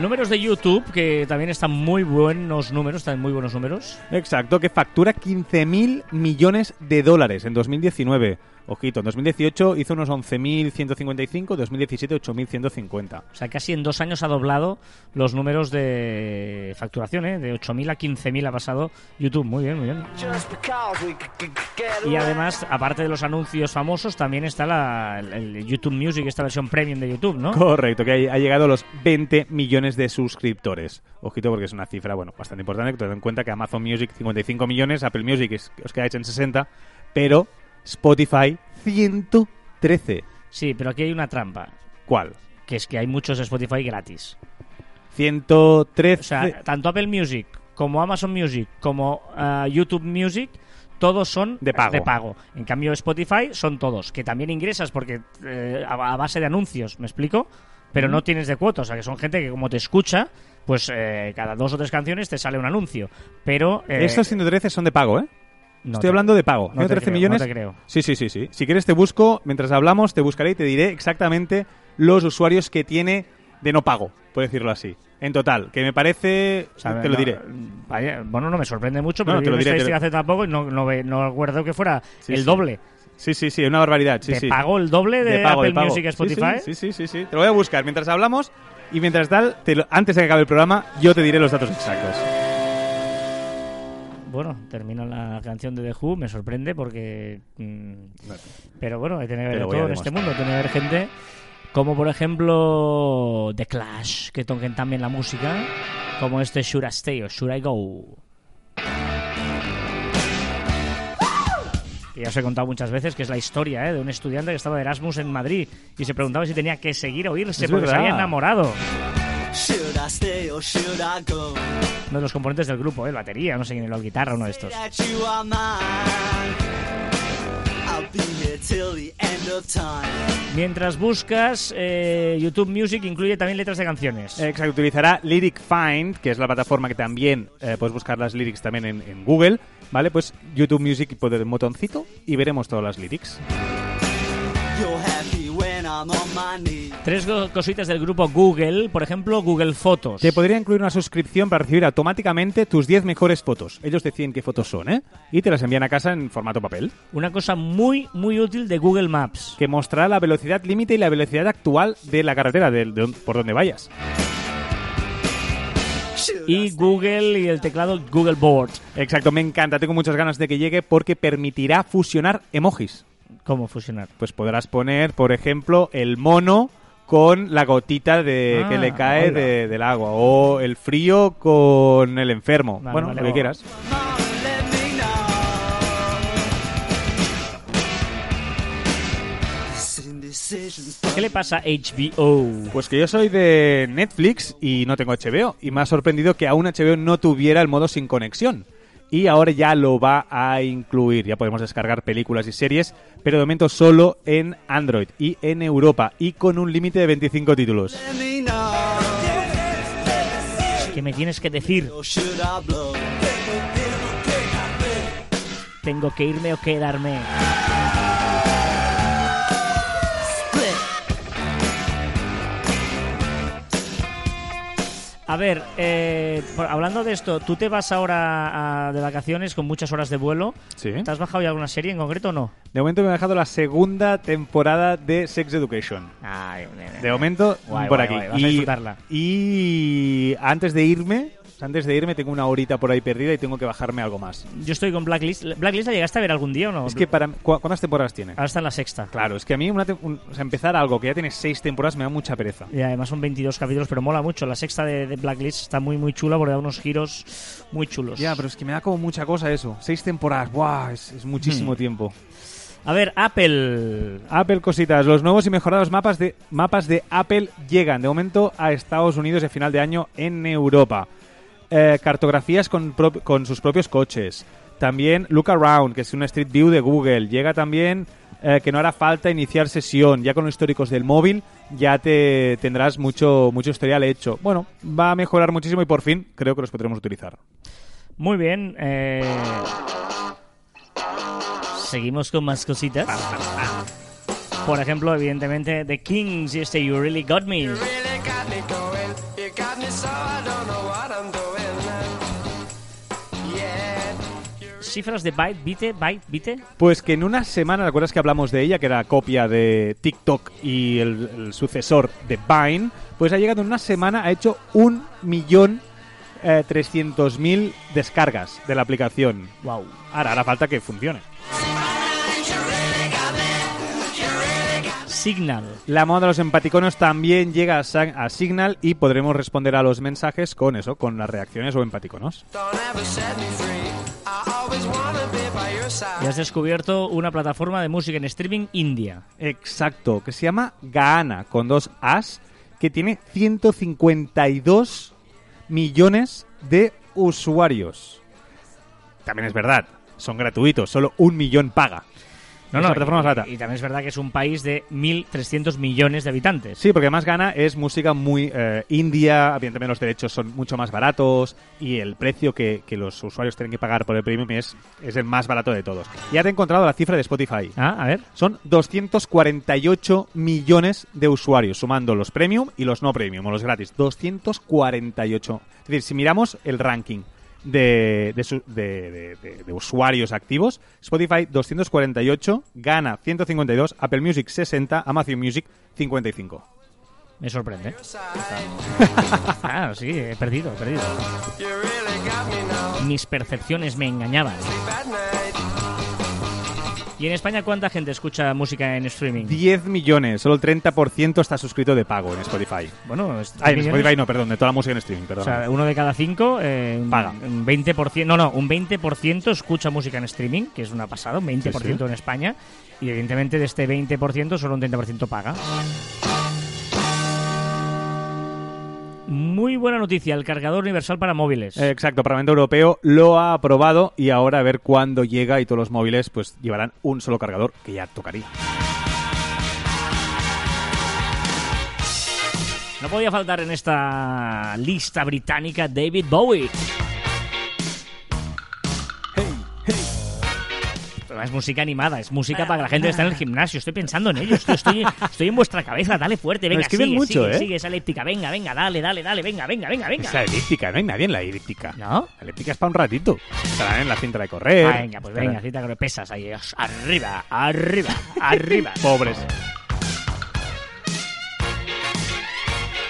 Números de YouTube, que también están muy buenos números, están muy buenos números. Exacto, que factura 15.000 millones de dólares en 2019. Ojito, en 2018 hizo unos 11.155, 2017 8.150. O sea, casi en dos años ha doblado los números de facturación, ¿eh? De 8.000 a 15.000 ha pasado YouTube. Muy bien, muy bien. Y además, aparte de los anuncios famosos, también está la, el, YouTube Music, esta versión premium de YouTube, ¿no? Correcto, que ha llegado a los 20 millones de suscriptores. Ojito porque es una cifra, bueno, bastante importante, teniendo en cuenta que Amazon Music 55 millones, Apple Music os quedáis en 60, pero Spotify 113. Sí, pero aquí hay una trampa, ¿Cuál? que es que hay muchos Spotify gratis. 113. O sea, tanto Apple Music como Amazon Music como ah, YouTube Music todos son De pago. En cambio Spotify son todos, que también ingresas porque eh, a, a base de anuncios, ¿me explico? Pero no tienes de cuota, o sea que son gente que como te escucha, pues eh, cada dos o tres canciones te sale un anuncio. Pero eh, Estos 113 son de pago, ¿eh? No Estoy te- hablando de pago. no te 113 creo, millones. no te creo. Sí, sí, sí, sí. Si quieres te busco, mientras hablamos, te buscaré y te diré exactamente los usuarios que tiene de no pago, por decirlo así. En total, que me parece... O sea, te lo no- diré. bueno, no me sorprende mucho, No, pero te vi lo diré, te lo- hace tampoco y no, no, no recuerdo que fuera Sí, el sí. doble. Sí, sí, sí, una barbaridad. Sí, ¿Te sí. pago el doble de, De pago, Apple de. Music sí, Spotify? Sí, sí, sí, sí. Te lo voy a buscar mientras hablamos y mientras tal, te lo- antes de que acabe el programa, yo te diré los datos exactos. Bueno, termina la canción de The Who, me sorprende porque... mm, pero bueno, hay que tener todo en este mundo. Tiene que haber gente como, por ejemplo, The Clash, que toquen también la música, como este Should I Stay o Should I Go. Que ya os he contado muchas veces que es la historia ¿eh? de un estudiante que estaba de Erasmus en Madrid y se preguntaba si tenía que seguir o irse Es porque se verdad. había enamorado. Uno de los componentes del grupo, ¿eh? batería, no sé quién, la guitarra, uno de estos. Mientras buscas, eh, YouTube Music incluye también letras de canciones. Exacto, utilizará Lyric Find, que es la plataforma que también eh, puedes buscar las lyrics también en, Google, ¿vale? Pues YouTube Music, pues el botoncito y veremos todas las lyrics. Tres cositas del grupo Google, por ejemplo, Google Fotos. Te podría incluir una suscripción para recibir automáticamente tus 10 mejores fotos. Ellos deciden qué fotos son, ¿eh? Y te las envían a casa en formato papel, Una cosa muy, muy útil de Google Maps. que mostrará la velocidad límite y la velocidad actual de la carretera, de, de- por donde vayas. Y Google y el teclado Google Board. Exacto, me encanta, tengo muchas ganas de que llegue porque permitirá fusionar emojis. ¿Cómo fusionar? Pues podrás poner, por ejemplo, el mono con la gotita de, Ah, que le cae hola. de- del agua. O el frío con el enfermo. Vale, bueno, vale, lo que quieras. ¿Qué le pasa a HBO? Pues que yo soy de Netflix y no tengo HBO. Y me ha sorprendido que aún HBO no tuviera el modo sin conexión. Y ahora ya lo va a incluir. Ya podemos descargar películas y series, pero de momento solo en Android y en Europa. Y con un límite de 25 títulos. ¿Qué me tienes que decir? ¿Tengo que irme o quedarme? A ver, eh, por- hablando de esto, ¿tú te vas ahora a- de vacaciones con muchas horas de vuelo? Sí. ¿Te has bajado ya alguna serie en concreto o no? De momento me he dejado la segunda temporada de Sex Education. Ay, De momento, Guay, por guay, aquí. guay, vas a disfrutarla. y antes de irme, antes de irme, tengo una horita por ahí perdida y tengo que bajarme algo más. Yo estoy con Blacklist. ¿Blacklist la llegaste a ver algún día o no? Es que para ¿cu- ¿cuántas temporadas tiene? Ahora está en la sexta. Claro, es que a mí una te- un- o sea, empezar algo que ya tiene seis temporadas me da mucha pereza. Y además son 22 capítulos, pero mola mucho. La sexta de, de Blacklist está muy, muy chula porque da unos giros muy chulos. Ya, pero es que me da como mucha cosa eso. Seis temporadas. Es, es muchísimo Hmm. tiempo. A ver, Apple. Apple cositas, los nuevos y mejorados mapas de mapas de Apple llegan de momento a Estados Unidos de final de año en Europa. Eh, cartografías con, con sus propios coches. También Look Around, que es una Street View de Google. Llega también eh, que no hará falta iniciar sesión. Ya con los históricos del móvil ya te tendrás mucho, mucho historial hecho. Bueno, va a mejorar muchísimo y por fin creo que los podremos utilizar. Muy bien. eh, Seguimos con más cositas. Por ejemplo, evidentemente, The Kings y este You really got me cifras de Byte, Bite, Byte, Bite. Pues que en una semana, ¿te acuerdas que hablamos de ella, que era copia de TikTok y el, el sucesor de Vine? Pues ha llegado en una semana, ha hecho un millón eh, trescientos mil descargas de la aplicación. Wow. Ahora, hará falta que funcione. Signal. La moda de los empaticonos también llega a, a Signal y podremos responder a los mensajes con eso, con las reacciones o empaticonos. Y has descubierto una plataforma de música en streaming india. Exacto, que se llama Gaana, con dos As, que tiene 152 millones de usuarios. También es verdad, son gratuitos, solo un millón paga. No, no, una plataforma y, barata. y también es verdad que es un país de 1.300 millones de habitantes. Sí, porque además Gana es música muy eh, india, evidentemente los derechos son mucho más baratos y el precio que, que los usuarios tienen que pagar por el premium es, es el más barato de todos. Ya te he encontrado la cifra de Spotify. Ah, a ver. Son 248 millones de usuarios, sumando los premium y los no premium, o los gratis. 248. Es decir, si miramos el ranking de, de, de- de- usuarios activos, Spotify 248, Gana 152, Apple Music 60, Amazon Music 55. Me sorprende. Ah, sí, he perdido, he perdido. Mis percepciones me engañaban. ¿Y en España cuánta gente escucha música en streaming? 10 millones, solo el 30% está suscrito de pago en Spotify. Bueno, es- Ay, en millones. Spotify no, perdón, de toda la música en streaming, O perdón. sea, uno de cada cinco eh, Paga. Un 20%, no, no, un 20% escucha música en streaming, que es una pasada, un 20% en España. Y evidentemente de este 20% solo un 30% paga. Muy buena noticia, el cargador universal para móviles. Exacto, Parlamento Europeo lo ha aprobado y ahora a ver cuándo llega y todos los móviles pues llevarán un solo cargador que ya tocaría. No podía faltar en esta lista británica David Bowie. Es música animada, es música para que la gente que está en el gimnasio. Estoy pensando en ello, estoy, estoy, en vuestra cabeza. Dale fuerte, venga, escriben sigue, mucho, sigue, ¿eh? sigue esa elíptica. Venga, venga, dale, dale, dale, venga, venga, venga, venga. Es la elíptica, no hay nadie en la elíptica. ¿No? La elíptica es para un ratito. Estarán en la cinta de correr. Ah, venga, pues venga, cita que pesas ahí. Arriba, arriba, arriba. Pobres.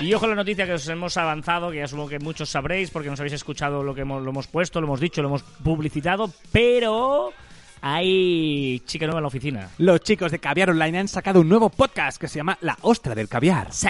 Y ojo a la noticia que os hemos avanzado, que ya supongo que muchos sabréis porque nos habéis escuchado lo que hemos, lo hemos puesto, lo hemos dicho, lo hemos publicitado, pero hay chica nueva en la oficina. Los chicos de Caviar Online han sacado un nuevo podcast que se llama La Ostra del Caviar. Sí.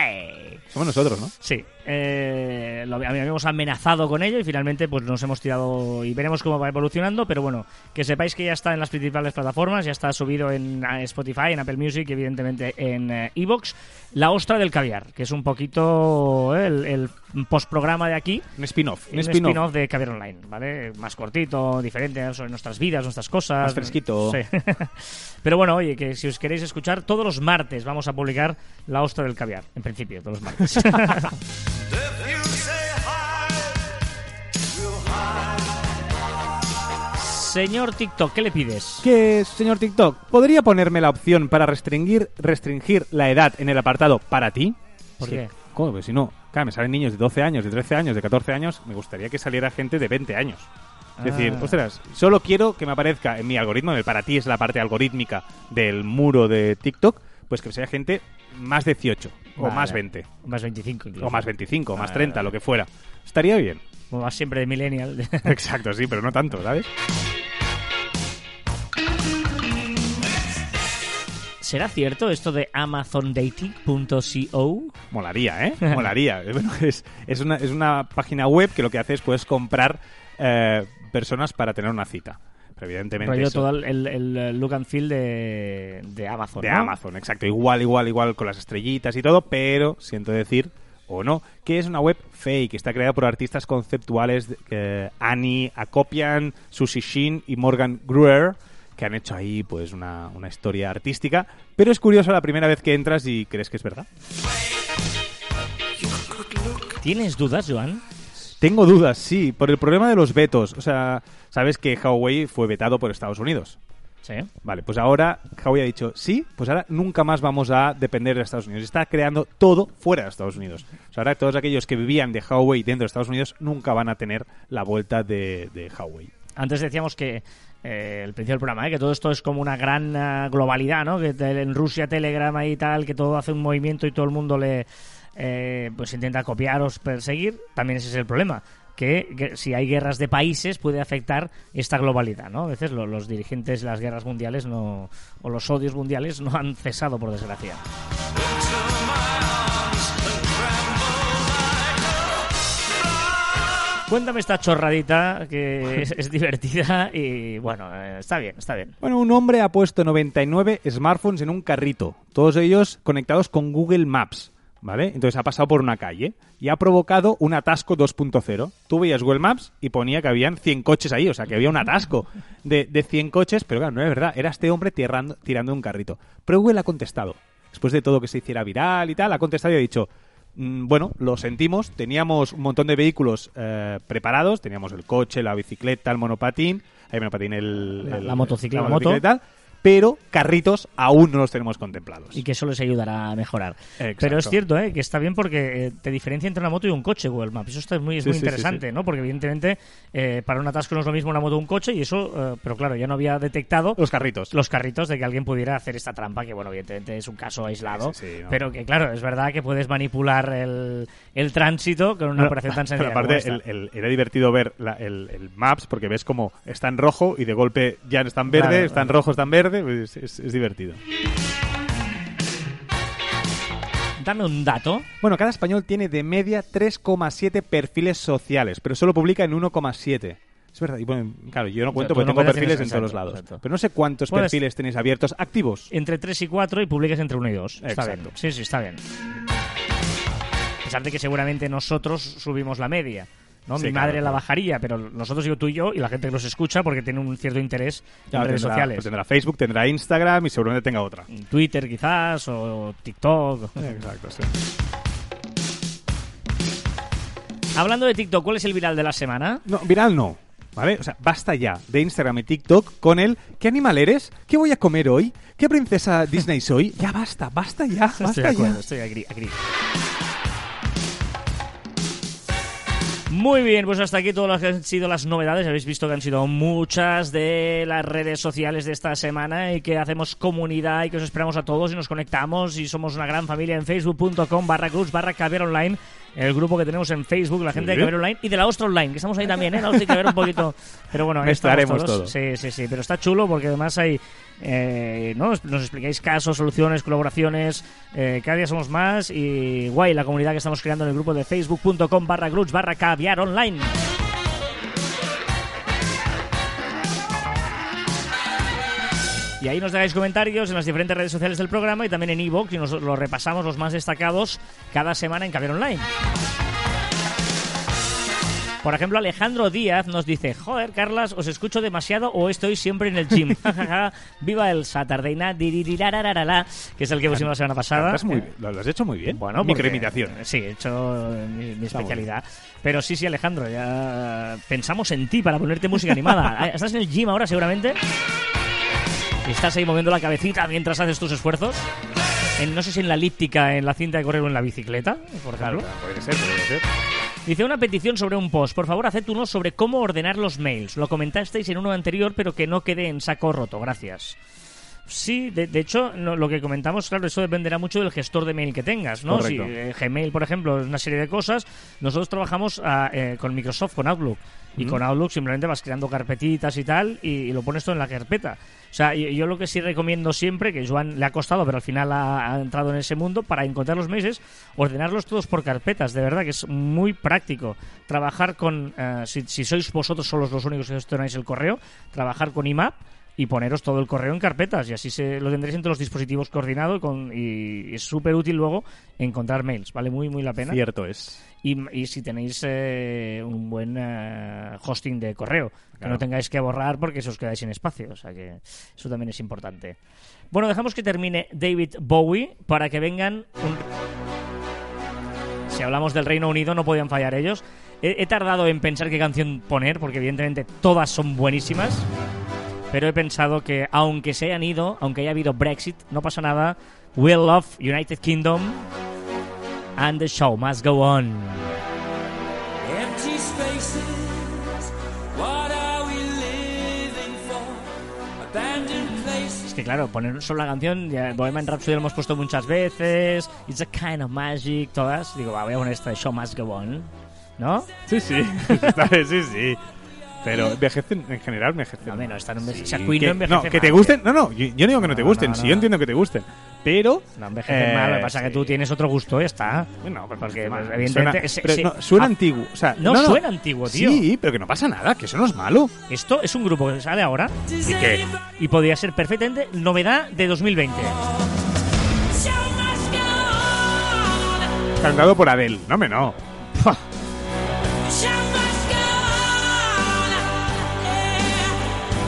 Somos nosotros, ¿no? Sí, eh, lo habíamos amenazado con ello y finalmente pues nos hemos tirado y veremos cómo va evolucionando, pero bueno, que sepáis que ya está en las principales plataformas, ya está subido en Spotify, en Apple Music y evidentemente en eh, Evox, La Ostra del Caviar, que es un poquito el, el postprograma de aquí, Un spin-off. Un spin-off. spin-off de Caviar Online, ¿vale? Más cortito, diferente sobre nuestras vidas, nuestras cosas. Más fresquito. Sí. Pero bueno, oye, que si os queréis escuchar, todos los martes vamos a publicar La Ostra del Caviar, en principio, todos los martes. Señor TikTok, ¿qué le pides? Que, señor TikTok, ¿podría ponerme la opción para restringir, restringir la edad en el apartado para ti? ¿Por Sí. qué? ¿Cómo? Pues si no, claro, me salen niños de 12 años, de 13 años, de 14 años, me gustaría que saliera gente de 20 años. Es decir, Ah. ostras, solo quiero que me aparezca en mi algoritmo, el para ti es la parte algorítmica del muro de TikTok, pues que sea gente más 18, o más 20, Más 25 incluso. o más 25, o más Vale, 30, vale. lo que fuera. Estaría bien. Como vas siempre de millennial. Exacto, sí, pero no tanto, ¿sabes? ¿Será cierto esto de amazondating.co? Molaría, ¿eh? Molaría. Bueno, es, es, una, es una página web que lo que hace es puedes comprar eh, personas para tener una cita. Pero evidentemente Rollo eso- todo el, el- el look and feel de, de Amazon. de ¿no? Amazon, exacto. Igual, igual, igual con las estrellitas y todo, pero siento decir, o no, que es una web fake, está creada por artistas conceptuales, eh, Annie Akopian, Susie Shin y Morgan Gruer, que han hecho ahí pues una, una historia artística, pero es curioso la primera vez que entras y crees que es verdad. ¿Tienes dudas, Joan? Tengo dudas, sí, por el problema de los vetos. O sea, sabes que Huawei fue vetado por Estados Unidos. Sí. Vale, pues ahora Huawei ha dicho, sí, pues ahora nunca más vamos a depender de Estados Unidos. Está creando todo fuera de Estados Unidos. O sea, ahora todos aquellos que vivían de Huawei dentro de Estados Unidos nunca van a tener la vuelta de, de Huawei. Antes decíamos que eh, el principio del programa, ¿eh? que todo esto es como una gran eh, globalidad, ¿no? Que te- en Rusia, Telegram y tal, que todo hace un movimiento y todo el mundo le eh, pues intenta copiar o perseguir, también ese es el problema. Que, si hay guerras de países puede afectar esta globalidad, ¿no? A veces lo- los dirigentes de las guerras mundiales no, o los odios mundiales no han cesado, por desgracia. Cuéntame esta chorradita que es, es divertida y bueno, eh, está bien, está bien. Bueno, un hombre ha puesto 99 smartphones en un carrito, todos ellos conectados con Google Maps, ¿vale? Entonces ha pasado por una calle y ha provocado un atasco 2.0. Tú veías Google Maps y ponía que habían 100 coches ahí, o sea, que había un atasco de, de 100 coches, pero claro, no es verdad, era este hombre tirando, tirando un carrito. Pero Google ha contestado, después de todo que se hiciera viral y tal, ha contestado y ha dicho... "Mm, Bueno, lo sentimos. Teníamos un montón de vehículos eh, preparados. Teníamos el coche, la bicicleta, el monopatín. Hay monopatín, el, La- el- la motocicleta, la la moto. Pero carritos aún no los tenemos contemplados. Y que eso les ayudará a mejorar. Exacto. Pero es cierto, ¿eh? que está bien porque eh, te diferencia entre una moto y un coche Google Maps. Eso está muy, es Sí, muy sí, interesante, sí. ¿no? Porque evidentemente eh, para un atasco no es lo mismo una moto o un coche y eso, eh, pero claro, ya no había detectado Los carritos. los carritos de que alguien pudiera hacer esta trampa, que bueno, evidentemente es un caso aislado, no. pero que claro, es verdad que puedes manipular el, el tránsito con una Pero- operación tan pero sencilla. como aparte, esta. el- el- era divertido ver la- el, el Maps porque ves como está en rojo y de golpe ya está en verde, Claro, está en rojo, está en verde. Pues es, es divertido. Dame un dato. Bueno, cada español tiene de media 3,7 perfiles sociales, pero solo publica en 1,7. Es verdad, y bueno, claro, yo no cuento porque no tengo perfiles en todos lados. exacto. Pero no sé cuántos perfiles tenéis abiertos activos. Entre 3 y 4 y publiques entre 1 y 2. Está bien. Sí, sí, está bien. A pesar de que seguramente nosotros subimos la media. ¿No? Sí, Mi claro, madre la bajaría, pero nosotros, yo, tú y yo, y la gente que nos escucha porque tiene un cierto interés Claro, en redes tendrá, sociales. pues tendrá Facebook, tendrá Instagram y seguramente tenga otra. En Twitter quizás, o TikTok. Exacto, sí. Hablando de TikTok, ¿cuál es el viral de la semana? No, viral no. ¿Vale? O sea, basta ya de Instagram y TikTok con el ¿qué animal eres? ¿Qué voy a comer hoy? ¿Qué princesa Disney soy? Ya basta, basta ya, basta Estoy de acuerdo, ya. estoy agri- agri. Muy bien, pues hasta aquí todas las que han sido las novedades. Habéis visto que han sido muchas de las redes sociales de esta semana y que hacemos comunidad y que os esperamos a todos y nos conectamos y somos una gran familia en facebook.com barra cruz barra caber online. El grupo que tenemos en Facebook, la gente de Sí. Caber Online y de la Ostra Online, que estamos ahí también, ¿eh? La Ostra y Caber un poquito. Pero bueno, Mezclaremos todos. todo. Sí, sí, sí. Pero está chulo porque además hay. eh, ¿no? Nos explicáis casos, soluciones, colaboraciones. eh, cada día somos más y guay la comunidad que estamos creando en el grupo de facebook.com barra cruz barra caviar online. Y ahí nos dejáis comentarios en las diferentes redes sociales del programa y también en iVoox y nos lo repasamos los más destacados cada semana en Caviar Online. Por ejemplo, Alejandro Díaz nos dice, joder, Carlas, os escucho demasiado o estoy siempre en el gym. Viva el Saturday Night, que es el que pusimos la semana pasada. Muy Lo has hecho muy bien. Bueno, Microimitación. Sí, he hecho mi, mi muy especialidad. Pero sí, sí, Alejandro, ya pensamos en ti para ponerte música animada. ¿Estás en el gym ahora seguramente? ¿Estás ahí moviendo la cabecita mientras haces tus esfuerzos? En, no sé si en la elíptica, en la cinta de correr o en la bicicleta, por ejemplo. Puede ser, puede ser. Dice una petición sobre un post. Por favor, haced uno sobre cómo ordenar los mails. Lo comentasteis en uno anterior, pero que no quede en saco roto. Gracias. Sí, de, de hecho, no- lo que comentamos, claro, eso dependerá mucho del gestor de mail que tengas, ¿no? Si Correcto. eh, Gmail, por ejemplo, es una serie de cosas. Nosotros trabajamos ah, eh, con Microsoft, con Outlook. Y con Outlook simplemente vas creando carpetitas y tal, y, y lo pones todo en la carpeta. O sea, yo, yo lo que sí recomiendo siempre, que Joan le ha costado, pero al final ha, ha entrado en ese mundo, para encontrar los mails es ordenarlos todos por carpetas. De verdad que es muy práctico. Trabajar con, eh, si, si sois vosotros solos los únicos que gestionáis el correo, trabajar con IMAP y poneros todo el correo en carpetas y así se lo tendréis entre los dispositivos coordinado y, con- y es súper útil luego encontrar mails. Vale muy, muy la pena. Cierto es. Y, y si tenéis eh, un buen eh, hosting de correo, que no tengáis que borrar porque se os quedáis sin espacio. O sea que eso también es importante. Bueno, dejamos que termine David Bowie para que vengan un... Si hablamos del Reino Unido, no podían fallar ellos. He, he tardado en pensar qué canción poner, porque evidentemente todas son buenísimas. Pero he pensado que, aunque se hayan ido, aunque haya habido Brexit, no pasa nada. We'll love United Kingdom. And the show must go on. Empty spaces, what are we living for? que claro, poner solo la canción, ya Bohemian Rhapsody lo hemos puesto muchas veces, It's a Kind of Magic, todas. Digo, va, voy a poner esta de Show Must Go On, ¿no? Sí, sí. Sí, sí. Pero envejecen, en general envejecen. No, hombre, no, esta no envejece- Sí, o sea, Queen que, no envejece que te mal, gusten. No, no, yo, yo no digo que no te No, gusten. no, Sí, no. yo entiendo que te gusten. Pero. No envejece eh, mal, lo que pasa es que tú sí. tienes otro gusto, ya está. Bueno, pero Porque, pues, pues, evidentemente, Suena, se- pero se- no, suena ah, antiguo. O sea, no suena antiguo, tío. Sí, pero que no pasa nada, que eso no es malo. Esto es un grupo que sale ahora ¿Y qué? y podría ser perfectamente novedad de 2020. Cantado por Adele. No, me no.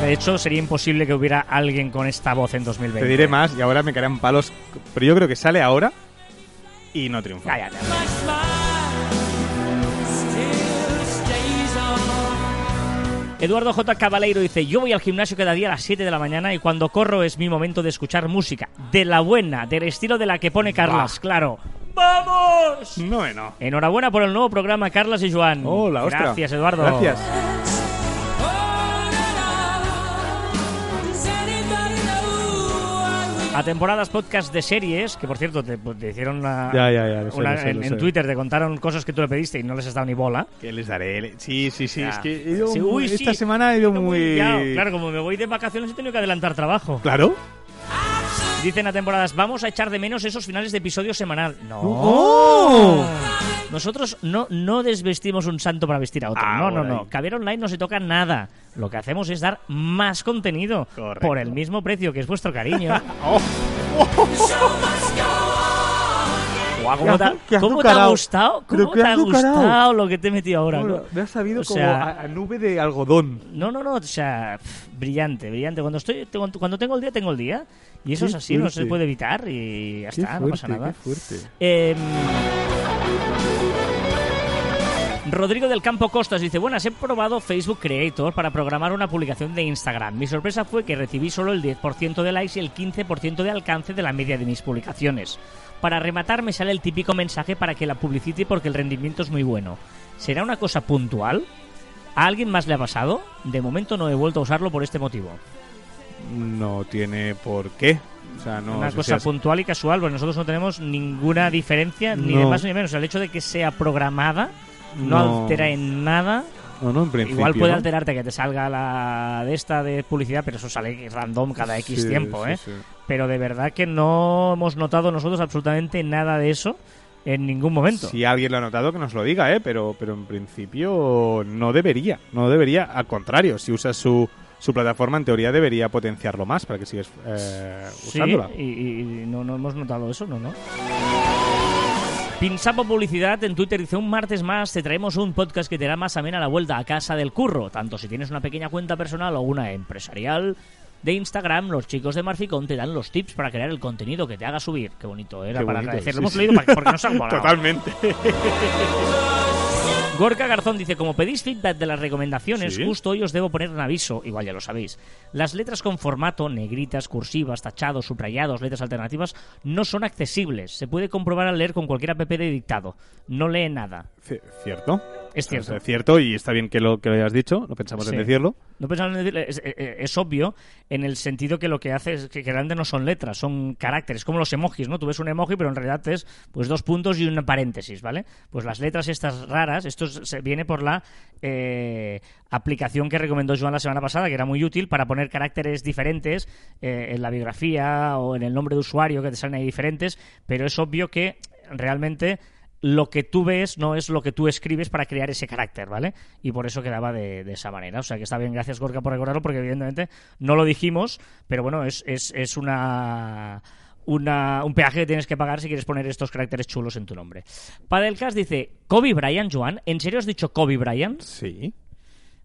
De hecho, sería imposible que hubiera alguien con esta voz en 2020. Te diré más y ahora me caerán palos. Pero yo creo que sale ahora y no triunfa. Cállate. Eduardo J. Cabaleiro dice, yo voy al gimnasio cada día a las 7 de la mañana y cuando corro es mi momento de escuchar música. De la buena, del estilo de la que pone Carlas, claro. ¡Vamos! No, me no. Enhorabuena por el nuevo programa, Carlas y Joan. Hola. Gracias, Eduardo. Gracias. A temporadas podcast de series, que por cierto te, te hicieron una, Ya, ya, ya, lo sé, una- lo sé, en, lo en sé. Twitter, te contaron cosas que tú le pediste y no les has dado ni bola. ¿Qué les daré? Sí, sí, sí. Es que he ido Sí, muy- uy, sí, esta semana he ido muy. Claro, como me voy de vacaciones he tenido que adelantar trabajo. Claro. Dicen a temporadas, vamos a echar de menos esos finales de episodio semanal. No. ¡Oh! Nosotros no, no desvestimos un santo para vestir a otro. Ah, no, no, no. Caber Online no se toca nada. Lo que hacemos es dar más contenido Correcto. por el mismo precio que es vuestro cariño. Oh. Guau, ¿Cómo, te, ha- cómo te ha gustado? ¿Cómo te ha gustado lo que te he metido ahora? Bueno, me ha sabido O como sea- a, a nube de algodón. No, no, no, o sea, pff, brillante, brillante. Cuando estoy, tengo- cuando tengo el día, tengo el día. Y eso Qué es así, no se fuerte. puede evitar y ya está, no pasa fuerte, nada. Fuerte. Eh, Rodrigo del Campo Costas dice, buenas, he probado Facebook Creator para programar una publicación de Instagram. Mi sorpresa fue que recibí solo el 10% de likes y el 15% de alcance de la media de mis publicaciones. Para rematar me sale el típico mensaje para que la publicite porque el rendimiento es muy bueno. ¿Será una cosa puntual? ¿A alguien más le ha pasado? De momento no he vuelto a usarlo por este motivo. No tiene por qué. O sea, no. una si cosa puntual y casual, pues nosotros no tenemos ninguna diferencia, ni de No. más ni de menos. El hecho de que sea programada no, No. altera en nada. No, no, en principio. Igual puede alterarte que te salga la de esta de publicidad, pero eso sale random cada X Sí, tiempo, sí, ¿eh? sí. Pero de verdad que no hemos notado nosotros absolutamente nada de eso en ningún momento. Si alguien lo ha notado, que nos lo diga, ¿eh? Pero, pero en principio no debería. No debería. Al contrario, si usas su, su plataforma, en teoría debería potenciarlo más para que sigas eh, Sí, usándola. y, y no, no hemos notado eso, ¿no? no. Pinsapo Publicidad en Twitter dice un martes más te traemos un podcast que te hará más amena la vuelta a casa del curro, tanto si tienes una pequeña cuenta personal o una empresarial. De Instagram, los chicos de Marficón te dan los tips para crear el contenido que te haga subir. Qué bonito, era Qué para bonito, agradecer. sí, Lo hemos sí. leído porque nos han molado. Totalmente. Gorka Garzón dice, como pedís feedback de las recomendaciones, Sí. justo hoy os debo poner un aviso, igual ya lo sabéis. Las letras con formato, negritas, cursivas, tachados, subrayados, letras alternativas, no son accesibles. Se puede comprobar al leer con cualquier app de dictado. No lee nada. C- ¿Cierto? Es cierto. Es cierto y está bien que lo, que lo hayas dicho. No pensamos Sí. en decirlo. No pensamos en es, eh, eh, es obvio en el sentido que lo que hace es que, realmente no son letras, son caracteres, como los emojis, ¿no? Tú ves un emoji, pero en realidad es pues dos puntos y un paréntesis, ¿vale? Pues las letras estas raras, esto es- se viene por la eh, aplicación que recomendó Joan la semana pasada, que era muy útil para poner caracteres diferentes eh, en la biografía o en el nombre de usuario que te salen ahí diferentes, pero es obvio que realmente lo que tú ves no es lo que tú escribes para crear ese carácter, ¿vale? Y por eso quedaba de, de esa manera. O sea que está bien, gracias Gorka por recordarlo, porque evidentemente no lo dijimos, pero bueno, es, es, es una, una, un peaje que tienes que pagar si quieres poner estos caracteres chulos en tu nombre. Padelcast dice, Kobe Bryant, Joan, ¿en serio has dicho Kobe Bryant? Sí.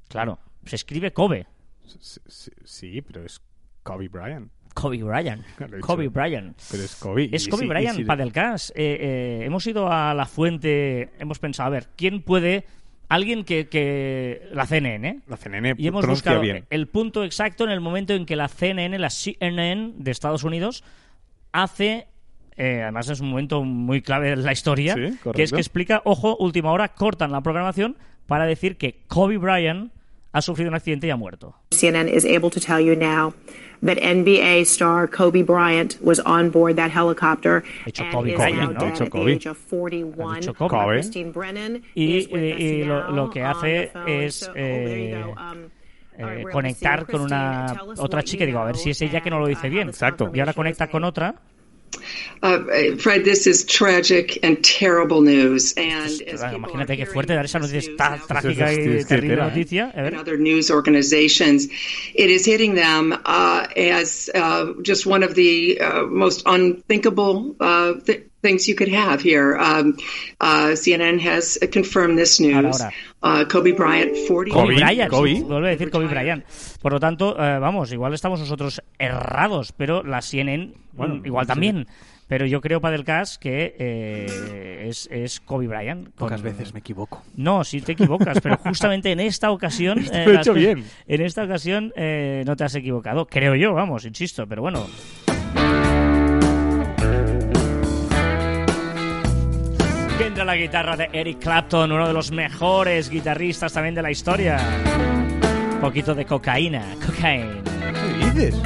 Claro, se escribe Kobe. Sí, sí, sí, pero es Kobe Bryant. Kobe Bryant. Kobe Bryant. Pero es Kobe. Es Kobe Bryant, sí- Padelcast. Eh, eh, hemos ido a la fuente, hemos pensado, a ver, ¿quién puede... Alguien que, que... La CNN, ¿eh? La CNN Y hemos buscado bien. el punto exacto en el momento en que la CNN, la CNN de Estados Unidos, hace. eh, además, es un momento muy clave en la historia. Sí, que es que explica, ojo, última hora, cortan la programación para decir que Kobe Bryant ha sufrido un accidente y ha muerto. CNN is able to tell you now that NBA star Kobe Bryant was on board that helicopter and Kobe now ¿no? the Kobe. age of 41. dicho Kobe. Kobe. Christine Brennan Y- is with us y lo- lo que hace es, oh, eh. Um, eh, conectar con una otra chica digo a ver si es ella que no lo dice uh, bien Exacto. y ahora conecta con otra Uh, Fred, this is tragic and terrible news. And as people imagínate qué fuerte dar esa noticia. news tan trágica y terrible noticia. And other news organizations, it is hitting them uh, as uh, just one of the uh, most unthinkable uh, th- things you could have here. Um, uh, CNN has confirmed this news. Ahora, Uh, Kobe Bryant, 40. Kobe, Bryant, Kobe. sí, vuelve a decir Kobe Bryant. Por lo tanto, eh, vamos, igual estamos nosotros errados, pero la CNN, Bueno, mm, igual sí. también. Pero yo creo, Padelcas, que eh, es, es Kobe Bryant. con- Pocas veces me equivoco. No, sí te equivocas, pero justamente en esta ocasión... Lo he hecho bien. En esta ocasión eh, no te has equivocado, creo yo, vamos, insisto, pero bueno... Que entra la guitarra de Eric Clapton, uno de los mejores guitarristas también de la historia. Un poquito de cocaína, cocaína. ¿Qué dices?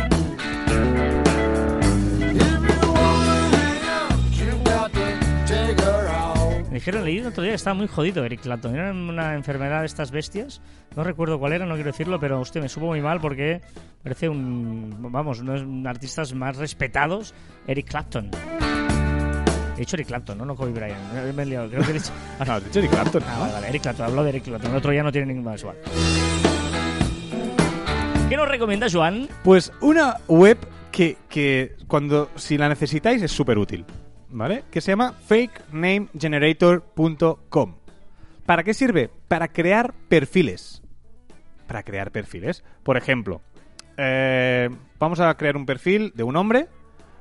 Dijeron, leí el otro día que estaba muy jodido Eric Clapton. Era una enfermedad de estas bestias. No recuerdo cuál era, no quiero decirlo, pero usted me supo muy mal porque parece un. Vamos, uno de los artistas más respetados, Eric Clapton. He dicho Eric Clapton, ¿no? No Kobe Bryant. Me- he liado. Creo que he dicho. No, has dicho Eric Clapton. Ah, vale, vale, Eric Clapton. Hablo de Eric Clapton. El otro ya no tiene ningún más igual. ¿Qué nos recomienda Joan? Pues una web que, que cuando si la necesitáis es súper útil, ¿vale? Que se llama fakenamegenerator.com. ¿Para qué sirve? Para crear perfiles. Para crear perfiles. Por ejemplo, eh, vamos a crear un perfil de un hombre,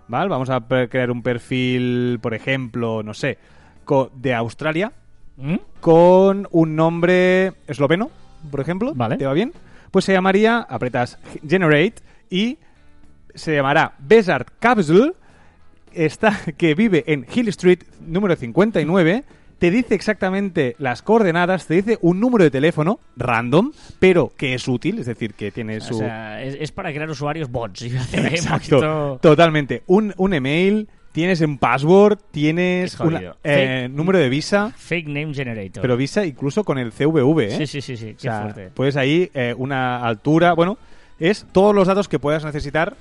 ¿vale? Vamos a crear un perfil, por ejemplo, no sé, de Australia, ¿Mm? con un nombre esloveno, por ejemplo. Vale. ¿Te va bien? Pues se llamaría, apretas Generate y se llamará Besart Capsule, está, que vive en Hill Street número 59. Te dice exactamente las coordenadas, te dice un número de teléfono random, pero que es útil, es decir, que tiene su... O sea, es, es para crear usuarios bots. un Exacto, poquito- totalmente. Un, un email, tienes un password, tienes una- eh, número de visa, Fake Name Generator. pero visa incluso con el CVV, ¿eh? Sí, sí, sí, sí. O Qué sea, fuerte. puedes ahí eh, una altura, bueno, es todos los datos que puedas necesitar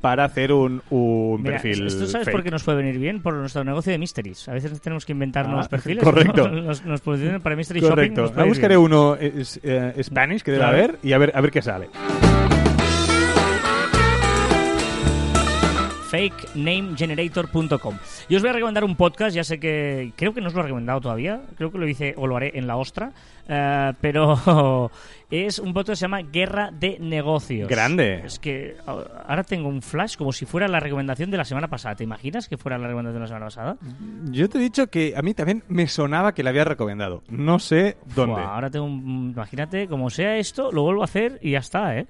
para hacer un, un Mira, perfil. ¿Esto sabes fake. por qué nos puede venir bien? Por nuestro negocio de mysteries. A veces tenemos que inventarnos Ah, perfiles. correcto. ¿no? Nos, nos posicionan para mystery shopping. Correcto. Ahora ir buscaré uno es, eh, Spanish que debe Claro. haber y a ver, a ver qué sale. fakenamegenerator.com. Yo os voy a recomendar un podcast, ya sé que creo que no os lo he recomendado todavía, creo que lo hice o lo haré en la ostra, eh, pero es un podcast que se llama Guerra de Negocios. Grande. Es que ahora tengo un flash como si fuera la recomendación de la semana pasada. ¿Te imaginas que fuera la recomendación de la semana pasada? Yo te he dicho que a mí también me sonaba que la había recomendado. No sé dónde. Ahora tengo un, imagínate, como sea esto, lo vuelvo a hacer y ya está, ¿eh?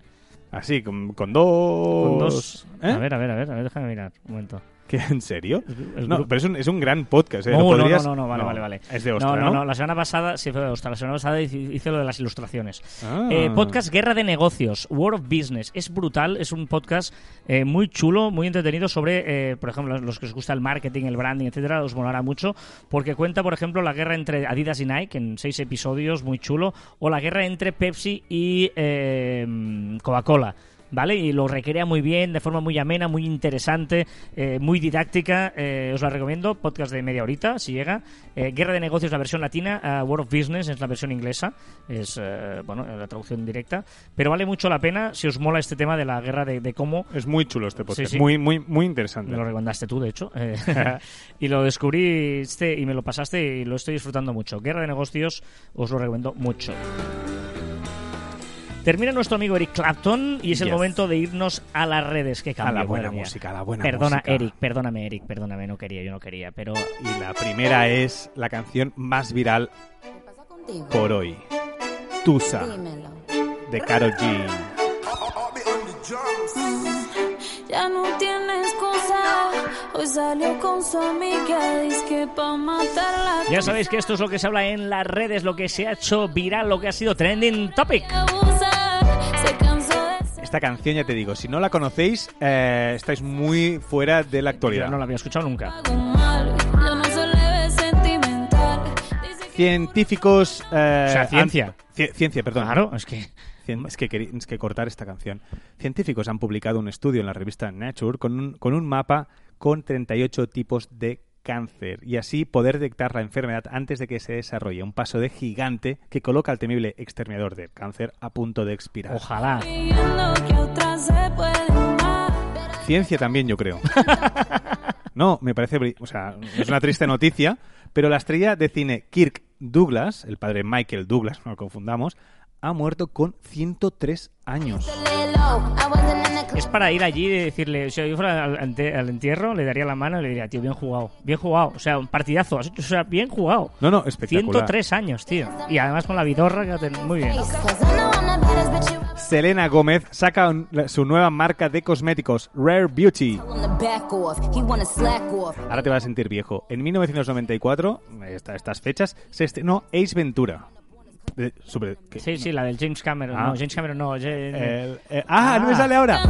Así, con, con dos. Con dos... ¿Eh? A ver, a ver, a ver, a ver, déjame mirar, un momento. ¿Qué, ¿En serio? no, pero es un, es un gran podcast. ¿eh? No, ¿Lo no, podrías- no, no, no, vale, vale, vale. Es de Ostra, no, ¿no? no, no, la semana pasada, sí fue de Ostra, la semana pasada hice, lo de las ilustraciones. Ah. Eh, podcast Guerra de Negocios, World of Business. Es brutal, es un podcast eh, muy chulo, muy entretenido sobre, eh, por ejemplo, los que os gusta el marketing, el branding, etcétera, os molará mucho, porque cuenta, por ejemplo, la guerra entre Adidas y Nike en seis episodios, muy chulo, o la guerra entre Pepsi y eh, Coca-Cola. ¿Vale? Y lo recrea muy bien, de forma muy amena, muy interesante, eh, muy didáctica. eh, os la recomiendo. Podcast de media horita, si llega. Eh, Guerra de Negocios, la versión latina. eh, World of Business es la versión inglesa. Es, eh, bueno, la traducción directa. Pero vale mucho la pena si os mola este tema de la guerra de, de cómo. Es muy chulo este podcast. Sí, sí. Muy, muy, muy interesante. Me lo recomendaste tú, de hecho. eh, y lo descubriste y me lo pasaste y lo estoy disfrutando mucho. Guerra de Negocios os lo recomiendo mucho. Termina nuestro amigo Eric Clapton y es el momento de irnos a las redes. Que cambio, A la buena música, a la buena Perdona, música. Eric, perdóname, Eric, perdóname, no quería, yo no quería, pero Y la primera es la canción más viral por hoy. Tusa, Dímelo. de Karol G. Ya no. Hoy salió con su amiga. Dice que pa' matarla. ya sabéis que esto es lo que se habla en las redes, lo que se ha hecho viral, lo que ha sido trending topic. Esta canción, ya te digo, si no la conocéis, eh, estáis muy fuera de la Yo actualidad. no la había escuchado nunca. Científicos... eh, O sea, ciencia. han- ciencia, perdón. Claro, es que... Es que es que cortar esta canción. Científicos han publicado un estudio en la revista Nature con un, con un mapa con 38 tipos de cáncer y así poder detectar la enfermedad antes de que se desarrolle. Un paso de gigante que coloca al temible exterminador del cáncer a punto de expirar. Ojalá. Ciencia también, yo creo. No, me parece... O sea, es una triste noticia, pero la estrella de cine Kirk Douglas, el padre Michael Douglas, no lo confundamos, ha muerto con 103 años. Es para ir allí y decirle, si yo fuera al, entierro, le daría la mano y le diría, tío, bien jugado, bien jugado. O sea, un partidazo, o sea, bien jugado. No, no, espectacular. 103 años, tío. Y además con la vidorra que Muy bien. Selena Gómez saca un- su nueva marca de cosméticos, Rare Beauty. Ahora te vas a sentir viejo. En 1994, esta- estas fechas, se estrenó Ace Ventura. De- sobre- ¿qué? Sí, sí, la del James Cameron. Ah. No, James Cameron no. James- El- eh, ah, no me sale ahora.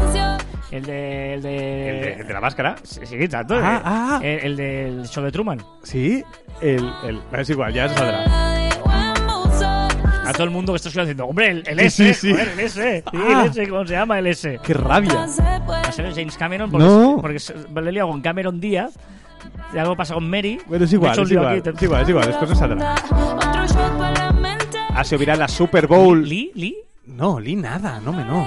El de... El de... El de, el de la máscara. Sí, sí, tanto. Ah, eh. ah. El, el del show de Truman. Sí, el, el- es igual, ya se saldrá. A todo el mundo que está diciendo, hombre, el, el Sí, S, sí, sí. joder, el S. Sí, Ah. el S, ¿cómo se llama el S? ¡Qué rabia! Va a ser el James Cameron porque, No. porque le liado con Cameron Díaz. Y algo pasa con Mary. Bueno, es igual, es igual, aquí. es igual, es igual, después se saldrá. Ha sido viral la Super Bowl. ¿Lee? ¿Lee? No, Lee nada, no me no.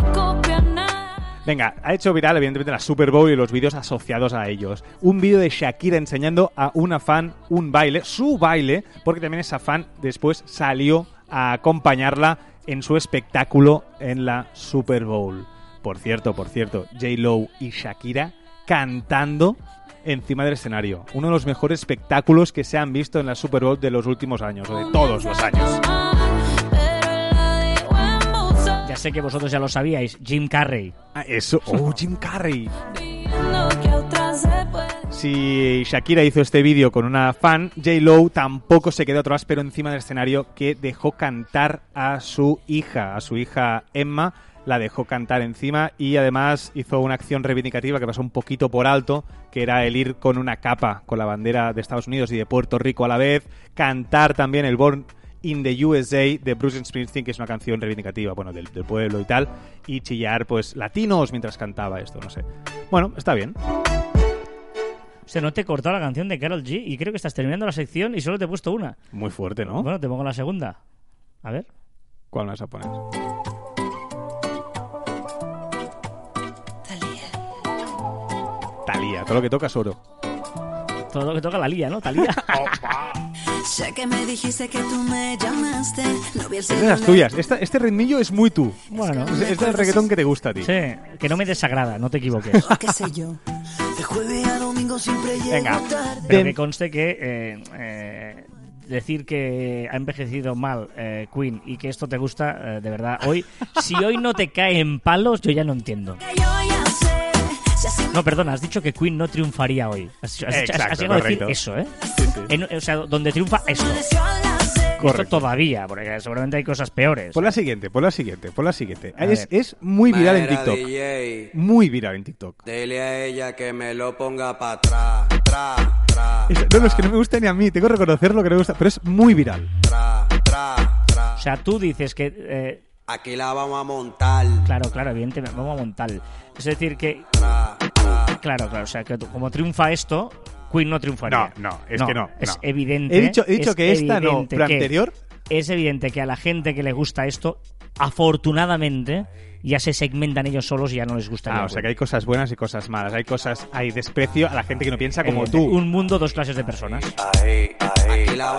Venga, ha hecho viral evidentemente la Super Bowl y los vídeos asociados a ellos. Un vídeo de Shakira enseñando a una fan un baile, su baile, porque también esa fan después salió a acompañarla en su espectáculo en la Super Bowl. Por cierto, por cierto, J-Lo y Shakira cantando encima del escenario. Uno de los mejores espectáculos que se han visto en la Super Bowl de los últimos años, o de todos los años. Ya sé que vosotros ya lo sabíais. Jim Carrey. Ah, eso, oh, Jim Carrey. Si Shakira hizo este vídeo con una fan, J-Lo tampoco se quedó atrás, pero encima del escenario que dejó cantar a su hija, a su hija Emma, la dejó cantar encima y además hizo una acción reivindicativa que pasó un poquito por alto, que era el ir con una capa con la bandera de Estados Unidos y de Puerto Rico a la vez, cantar también el Born in the USA de Bruce Springsteen, que es una canción reivindicativa, bueno, del, del pueblo y tal, y chillar pues latinos mientras cantaba esto, no sé. Bueno, está bien. O sea, no te he cortado la canción de Carol G y creo que estás terminando la sección y solo te he puesto una. Muy fuerte, ¿no? Bueno, te pongo la segunda. A ver. ¿Cuál me vas a poner? Talía, todo lo que toca es oro. Todo lo que toca la lía, ¿no? Talía. Sé que me dijiste que tú me llamaste. No vi el Es de las tuyas. Esta- este ritmillo es muy tú. bueno, Es, es del reggaetón que te gusta a ti. sí, que no me desagrada, no te equivoques. ¿Qué sé yo? De jueves a domingo siempre llego Venga. tarde. Pero que conste que eh, eh, decir que ha envejecido mal eh, Queen y que esto te gusta, eh, de verdad, hoy, si hoy no te cae en palos, yo ya no entiendo. Que yo ya sé. No, perdona, has dicho que Queen no triunfaría hoy. Has, Exacto, has llegado a decir eso, ¿eh? Sí, sí. En- o sea, donde triunfa esto. Correcto. todavía, porque seguramente hay cosas peores. Pon la siguiente, pon la siguiente, pon la siguiente. A Es, ver. es muy viral en TikTok. DJ, Muy viral en TikTok. dile a ella que me lo ponga para atrás, tra, tra, Es- no, no, es que no me gusta ni a mí, tengo que reconocerlo que no me gusta, pero es muy viral. tra, tra, tra. O sea, tú dices que... eh, Aquí la vamos a montar. claro, claro, evidentemente, vamos a montar. Es decir, que... Tra, tra. Claro, claro, o sea, que como triunfa esto, Queen no triunfaría. No, no, es que no, Es no. evidente. He dicho, he dicho es que esta no, pero anterior. Es evidente que a la gente que le gusta esto, afortunadamente, ya se segmentan ellos solos y ya no les gusta. Ah, o sea que hay cosas buenas y cosas malas. Hay cosas, hay desprecio a la gente que no piensa como tú. Un mundo, dos clases de personas. Venga,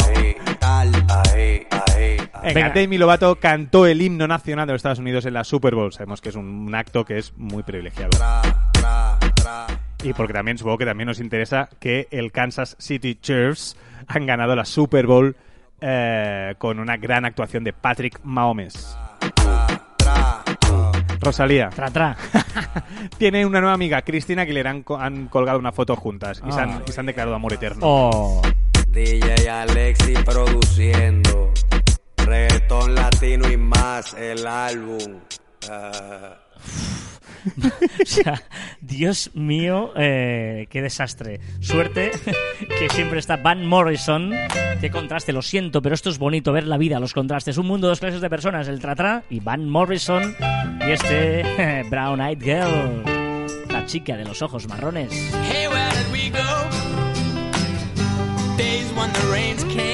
Venga. Demi Lovato cantó el himno nacional de los Estados Unidos en la Super Bowl. Sabemos que es un, un acto que es muy privilegiado. Tra, tra, tra. Y porque también supongo que también nos interesa que el Kansas City Chiefs han ganado la Super Bowl eh, con una gran actuación de Patrick Mahomes. Rosalía Tra, tra. tiene una nueva amiga, Cristina Aguilera. Han, co- han colgado una foto juntas y, se han, Ah. y se han declarado amor eterno. Oh. DJ Alexi produciendo. Reggaetón latino y más el álbum. Ah. sea, Dios mío, eh, qué desastre. Suerte que siempre está Van Morrison. Qué contraste, lo siento, pero esto es bonito ver la vida, los contrastes. Un mundo, dos clases de personas, el Tratra y Van Morrison y este Brown Eyed Girl, la chica de los ojos marrones. Hey, where did we go? Days when the rains came.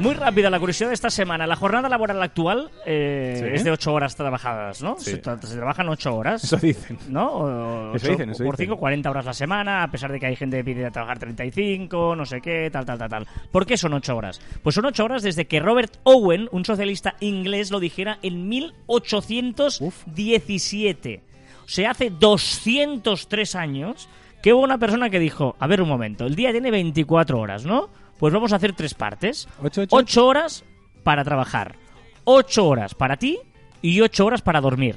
Muy rápida la curiosidad de esta semana. La jornada laboral actual eh, Sí. es de 8 horas trabajadas, ¿no? Sí. Se, tra- se trabajan 8 horas. Eso dicen. ¿No? O- Eso dicen, eso por dicen. 5, 40 horas la semana, a pesar de que hay gente que pide trabajar 35, no sé qué, tal, tal, tal, tal. ¿Por qué son 8 horas? Pues son 8 horas desde que Robert Owen, un socialista inglés, lo dijera en 1817. O sea, hace 203 años que hubo una persona que dijo, a ver un momento, el día tiene 24 horas, ¿no? Pues vamos a hacer tres partes. Ocho, ocho. 8 horas para trabajar, 8 horas para ti y 8 horas para dormir.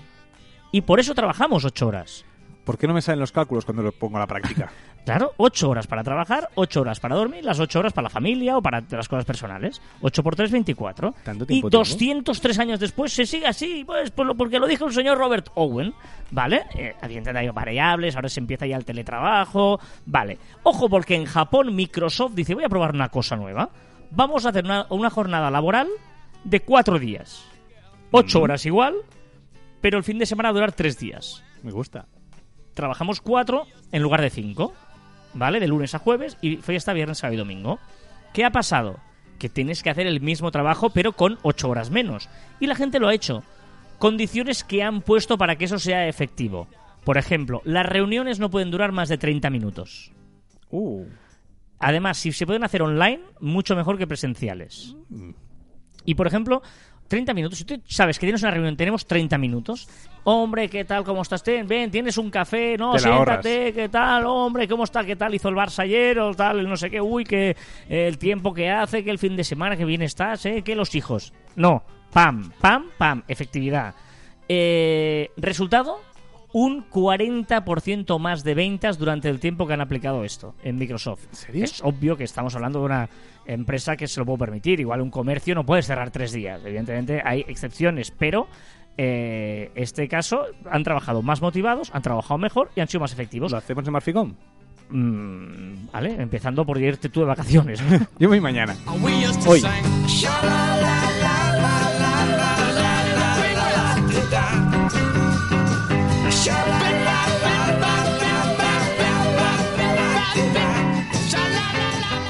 Y por eso trabajamos 8 horas. ¿Por qué no me salen los cálculos cuando los pongo a la práctica? Claro, 8 horas para trabajar, 8 horas para dormir, las 8 horas para la familia o para las cosas personales. 8 por 3, 24. ¿Tanto y tiempo tengo? 203 años después se sigue así, pues por lo- porque lo dijo el señor Robert Owen. ¿Vale? Eh, evidentemente hay variables, ahora se empieza ya el teletrabajo. Vale. Ojo, porque en Japón Microsoft dice: Voy a probar una cosa nueva. Vamos a hacer una, una jornada laboral de 4 días. 8 horas igual, pero el fin de semana va a durar 3 días Me gusta. trabajamos cuatro en lugar de cinco, ¿vale? De lunes a jueves y fiesta viernes, sábado y domingo. ¿Qué ha pasado? Que tienes que hacer el mismo trabajo pero con ocho horas menos. Y la gente lo ha hecho. Condiciones que han puesto para que eso sea efectivo. Por ejemplo, las reuniones no pueden durar más de 30 minutos. Uh, Además, si se pueden hacer online, mucho mejor que presenciales. Y por ejemplo, 30 minutos. Si tú sabes que tienes una reunión, tenemos 30 minutos. Hombre, ¿qué tal? ¿Cómo estás? Ten, ven, tienes un café, no, siéntate, ¿qué tal? Hombre, ¿cómo está? ¿Qué tal hizo el Barça ayer? O tal, el no sé qué, uy, que eh, el tiempo que hace, que el fin de semana que bien estás, ¿eh? Que los hijos. No, pam, pam, pam, efectividad. Eh, resultado, un 40% más de ventas durante el tiempo que han aplicado esto en Microsoft. ¿En serio? Es obvio que estamos hablando de una empresa que se lo puede permitir. Igual un comercio no puede cerrar tres días. Evidentemente hay excepciones, pero eh, este caso han trabajado más motivados, han trabajado mejor y han sido más efectivos. ¿Lo hacemos en Marficom? Mm, vale, empezando por irte tú de vacaciones. Yo voy mañana. Hoy.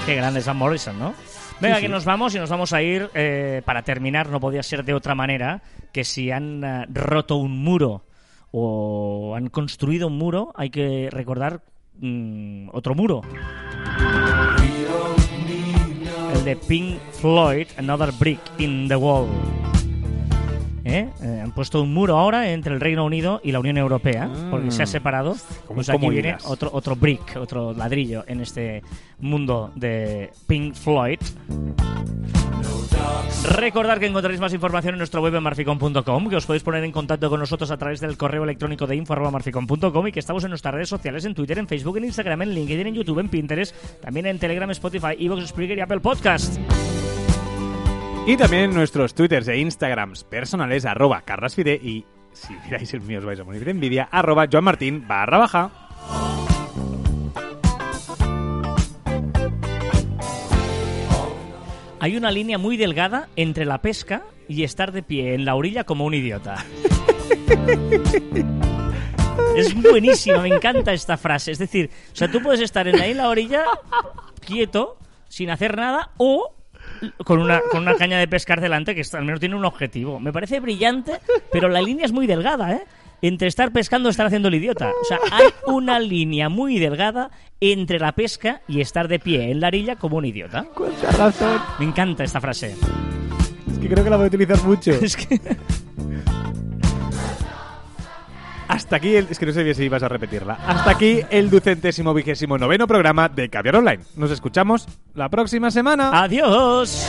Qué grande Van Morrison, ¿no? Venga, que nos vamos y nos vamos a ir. eh, para terminar, no podía ser de otra manera que si han eh, roto un muro o han construido un muro, hay que recordar mm, otro muro. El de Pink Floyd, Another Brick in the Wall. ¿Eh? Eh, han puesto un muro ahora entre el Reino Unido y la Unión Europea, porque se ha separado. Pues aquí viene otro, otro brick, otro ladrillo en este mundo de Pink Floyd. Recordad que encontraréis más información en nuestra web en marficom.com, que os podéis poner en contacto con nosotros a través del correo electrónico de info.marficom.com y que estamos en nuestras redes sociales, en Twitter, en Facebook, en Instagram, en LinkedIn, en YouTube, en Pinterest, también en Telegram, Spotify, Evox, Spreaker y Apple Podcast. Y también en nuestros twitters e instagrams personales, arroba carrasfide y, si miráis el mío os vais a morir de envidia, arroba joanmartin barra baja. Hay una línea muy delgada entre la pesca y estar de pie en la orilla como un idiota. Es buenísima, me encanta esta frase. Es decir, o sea, tú puedes estar en ahí en la orilla, quieto, sin hacer nada, o con una, con una caña de pescar delante que está- al menos tiene un objetivo. Me parece brillante, pero la línea es muy delgada, ¿eh? Entre estar pescando y estar haciendo el idiota. O sea, hay una línea muy delgada entre la pesca y estar de pie en la orilla como un idiota. Razón. Me encanta esta frase. Es que creo que la voy a utilizar mucho. Es que Hasta aquí, el, es que no sabía si ibas a repetirla. Hasta aquí el ducentésimo vigésimo noveno programa de Caviar Online. Nos escuchamos la próxima semana. adiós.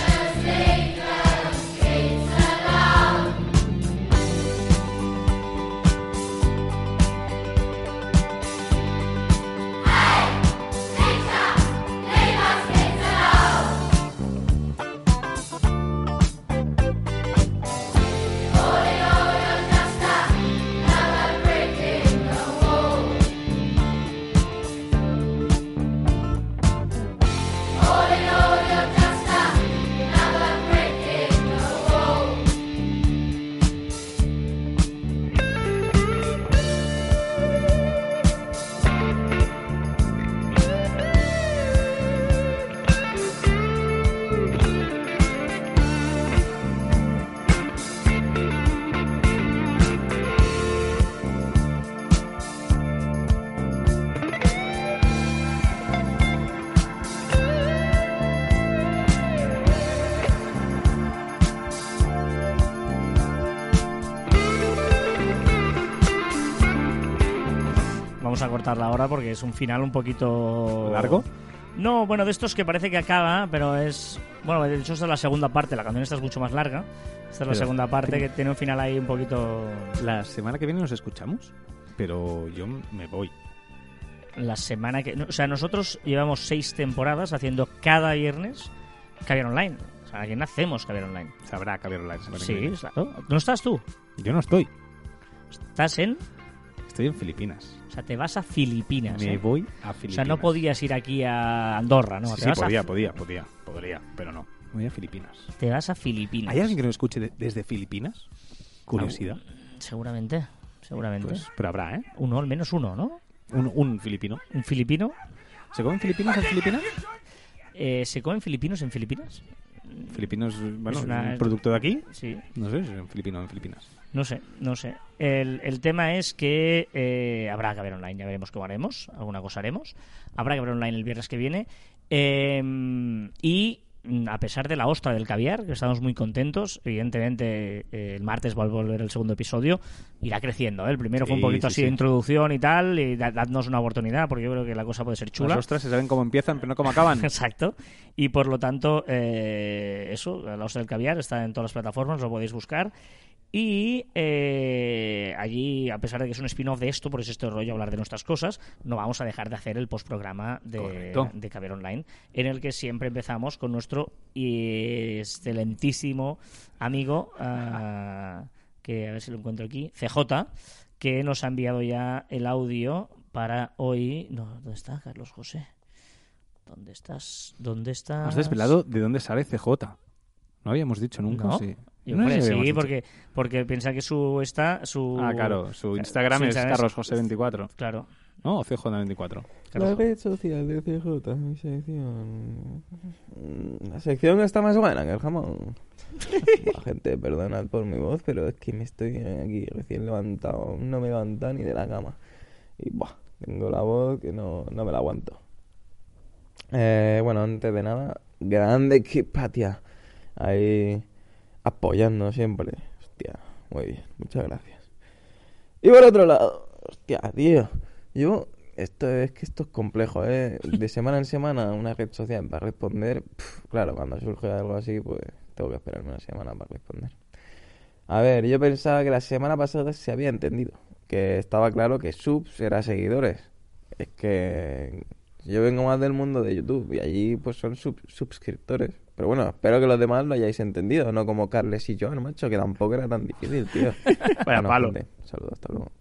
A cortarla ahora porque es un final un poquito... ¿Largo? No, bueno, de estos que parece que acaba, pero es... Bueno, de hecho esta es la segunda parte, la canción esta es mucho más larga. Esta es la segunda parte que tiene un final ahí un poquito... La semana que viene nos escuchamos, pero yo me voy. La semana que... o sea, nosotros llevamos seis temporadas haciendo cada viernes Caviar Online. O sea, aquí nacemos Caviar Online. Sabrá Caviar Online. la que Sí, viene. claro. ¿No estás tú? Yo no estoy. Estás en... Estoy en Filipinas. O sea, te vas a Filipinas. Me ¿eh? voy a O Filipinas. sea, no podías ir aquí a Andorra, ¿no? Sí, podía, a, podía, podía, podría, pero no. Me voy a Filipinas. te vas a Filipinas. ¿Hay alguien que nos escuche de- desde Filipinas? Curiosidad. Seguramente, seguramente. Pues, pero habrá, ¿eh? Uno, al menos uno, ¿no? Un, un filipino. Un filipino. ¿Se comen filipinos en Filipinas? Eh, ¿Se comen filipinos en Filipinas? Filipinos, bueno, Es una- un producto de aquí. Sí, No sé si es un filipino en Filipinas. No sé, no sé. El, el tema es que eh, habrá que ver online, ya veremos cómo haremos, alguna cosa haremos. Habrá que ver online el viernes que viene. Eh, y mm, a pesar de la ostra del caviar, que estamos muy contentos, evidentemente eh, el martes va a volver el segundo episodio, irá creciendo. ¿eh? El primero fue un poquito sí, así sí. de introducción y tal, y da- dadnos una oportunidad, porque yo creo que la cosa puede ser chula. Las ostras se saben cómo empiezan, pero no cómo acaban. Exacto. Y por lo tanto, eh, eso, la ostra del caviar está en todas las plataformas, lo podéis buscar. Y eh, allí, a pesar de que es un spin-off de esto, por eso este rollo hablar de nuestras cosas, no vamos a dejar de hacer el postprograma de, de Caviar Online, en el que siempre empezamos con nuestro excelentísimo amigo, ah, que a ver si lo encuentro aquí, CJ, que nos ha enviado ya el audio para hoy. No, ¿dónde está Carlos José? ¿Dónde estás? ¿Dónde estás? Has desvelado de dónde sale CJ. No habíamos dicho nunca, ¿No? sí. Yo No sé creo si sí, habíamos dicho. porque, porque piensa que su está su Ah, claro, su Instagram su es carlosjose24. Claro. ¿No? O CJ24. Carlos- red social de CJ, mi sección. Mm, La sección está más buena que el jamón. Buah, gente, perdonad por mi voz, pero es que me estoy aquí recién levantado. No me he levantado ni de la cama. Y buah, tengo la voz que no, no me la aguanto. Eh, bueno, antes de nada, grande Kipatia. Ahí apoyando siempre. Hostia, muy bien, muchas gracias. Y por otro lado, hostia, tío, yo, esto es que esto es complejo, ¿eh? De semana en semana una red social para responder, pf, claro, cuando surge algo así, pues tengo que esperarme una semana para responder. A ver, yo pensaba que la semana pasada se había entendido, que estaba claro que subs era seguidores. Es que yo vengo más del mundo de YouTube y allí pues son sub- suscriptores. Pero bueno, espero que los demás lo hayáis entendido, no como Carles y yo, macho, que tampoco era tan difícil, tío. Vaya Bueno, palo. gente, Saludos, hasta luego.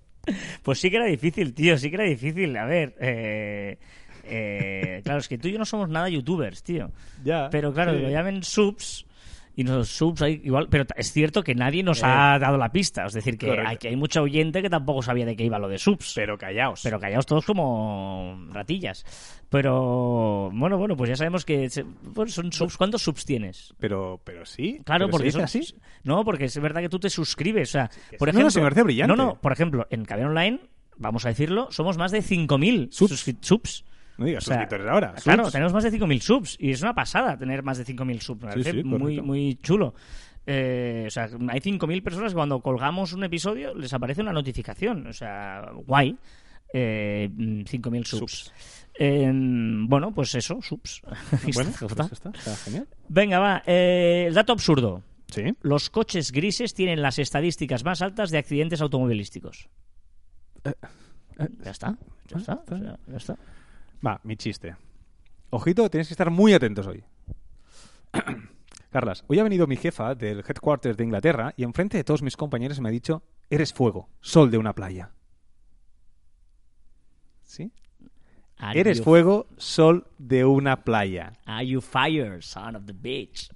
Pues sí que era difícil, tío, sí que era difícil. A ver, eh, eh, claro, es que tú y yo no somos nada youtubers, tío. Ya. Pero claro, sí. lo llamen subs y los subs hay igual, pero es cierto que nadie nos Eh. ha dado la pista. Es decir, que Correcto. aquí hay mucha oyente que tampoco sabía de qué iba lo de subs. Pero callaos. Pero callaos todos como ratillas. Pero bueno, bueno, pues ya sabemos que se- bueno, son subs. ¿Cuántos subs tienes? Pero, pero sí. Claro, pero porque se dice son- así. No, porque es verdad que tú te suscribes. O sea, por. No, ejemplo. no, se me parece brillante. No, no, por ejemplo, en Caber Online, vamos a decirlo, somos más de 5.000 Subs. subs. No digas O sea, suscriptores ahora. Claro, tenemos más de 5.000 subs. Y es una pasada tener más de 5.000 subs. Me parece sí, muy, muy chulo. Eh, o sea, hay 5.000 personas que cuando colgamos un episodio les aparece una notificación. O sea, guay. Eh, mm, 5.000 subs. Eh, bueno, pues eso, subs. Bueno, está, pues está. está, está genial. Venga, va. eh, el dato absurdo. Sí. Los coches grises tienen las estadísticas más altas de accidentes automovilísticos. Ya está, ya está, o sea, ya está. Va, mi chiste. Ojito, tienes que estar muy atentos hoy. Carlas, hoy ha venido mi jefa del headquarters de Inglaterra y enfrente de todos mis compañeros me ha dicho, eres fuego, sol de una playa. ¿Sí? Are Eres fuego, sol de una playa. Are you fire, son of the bitch?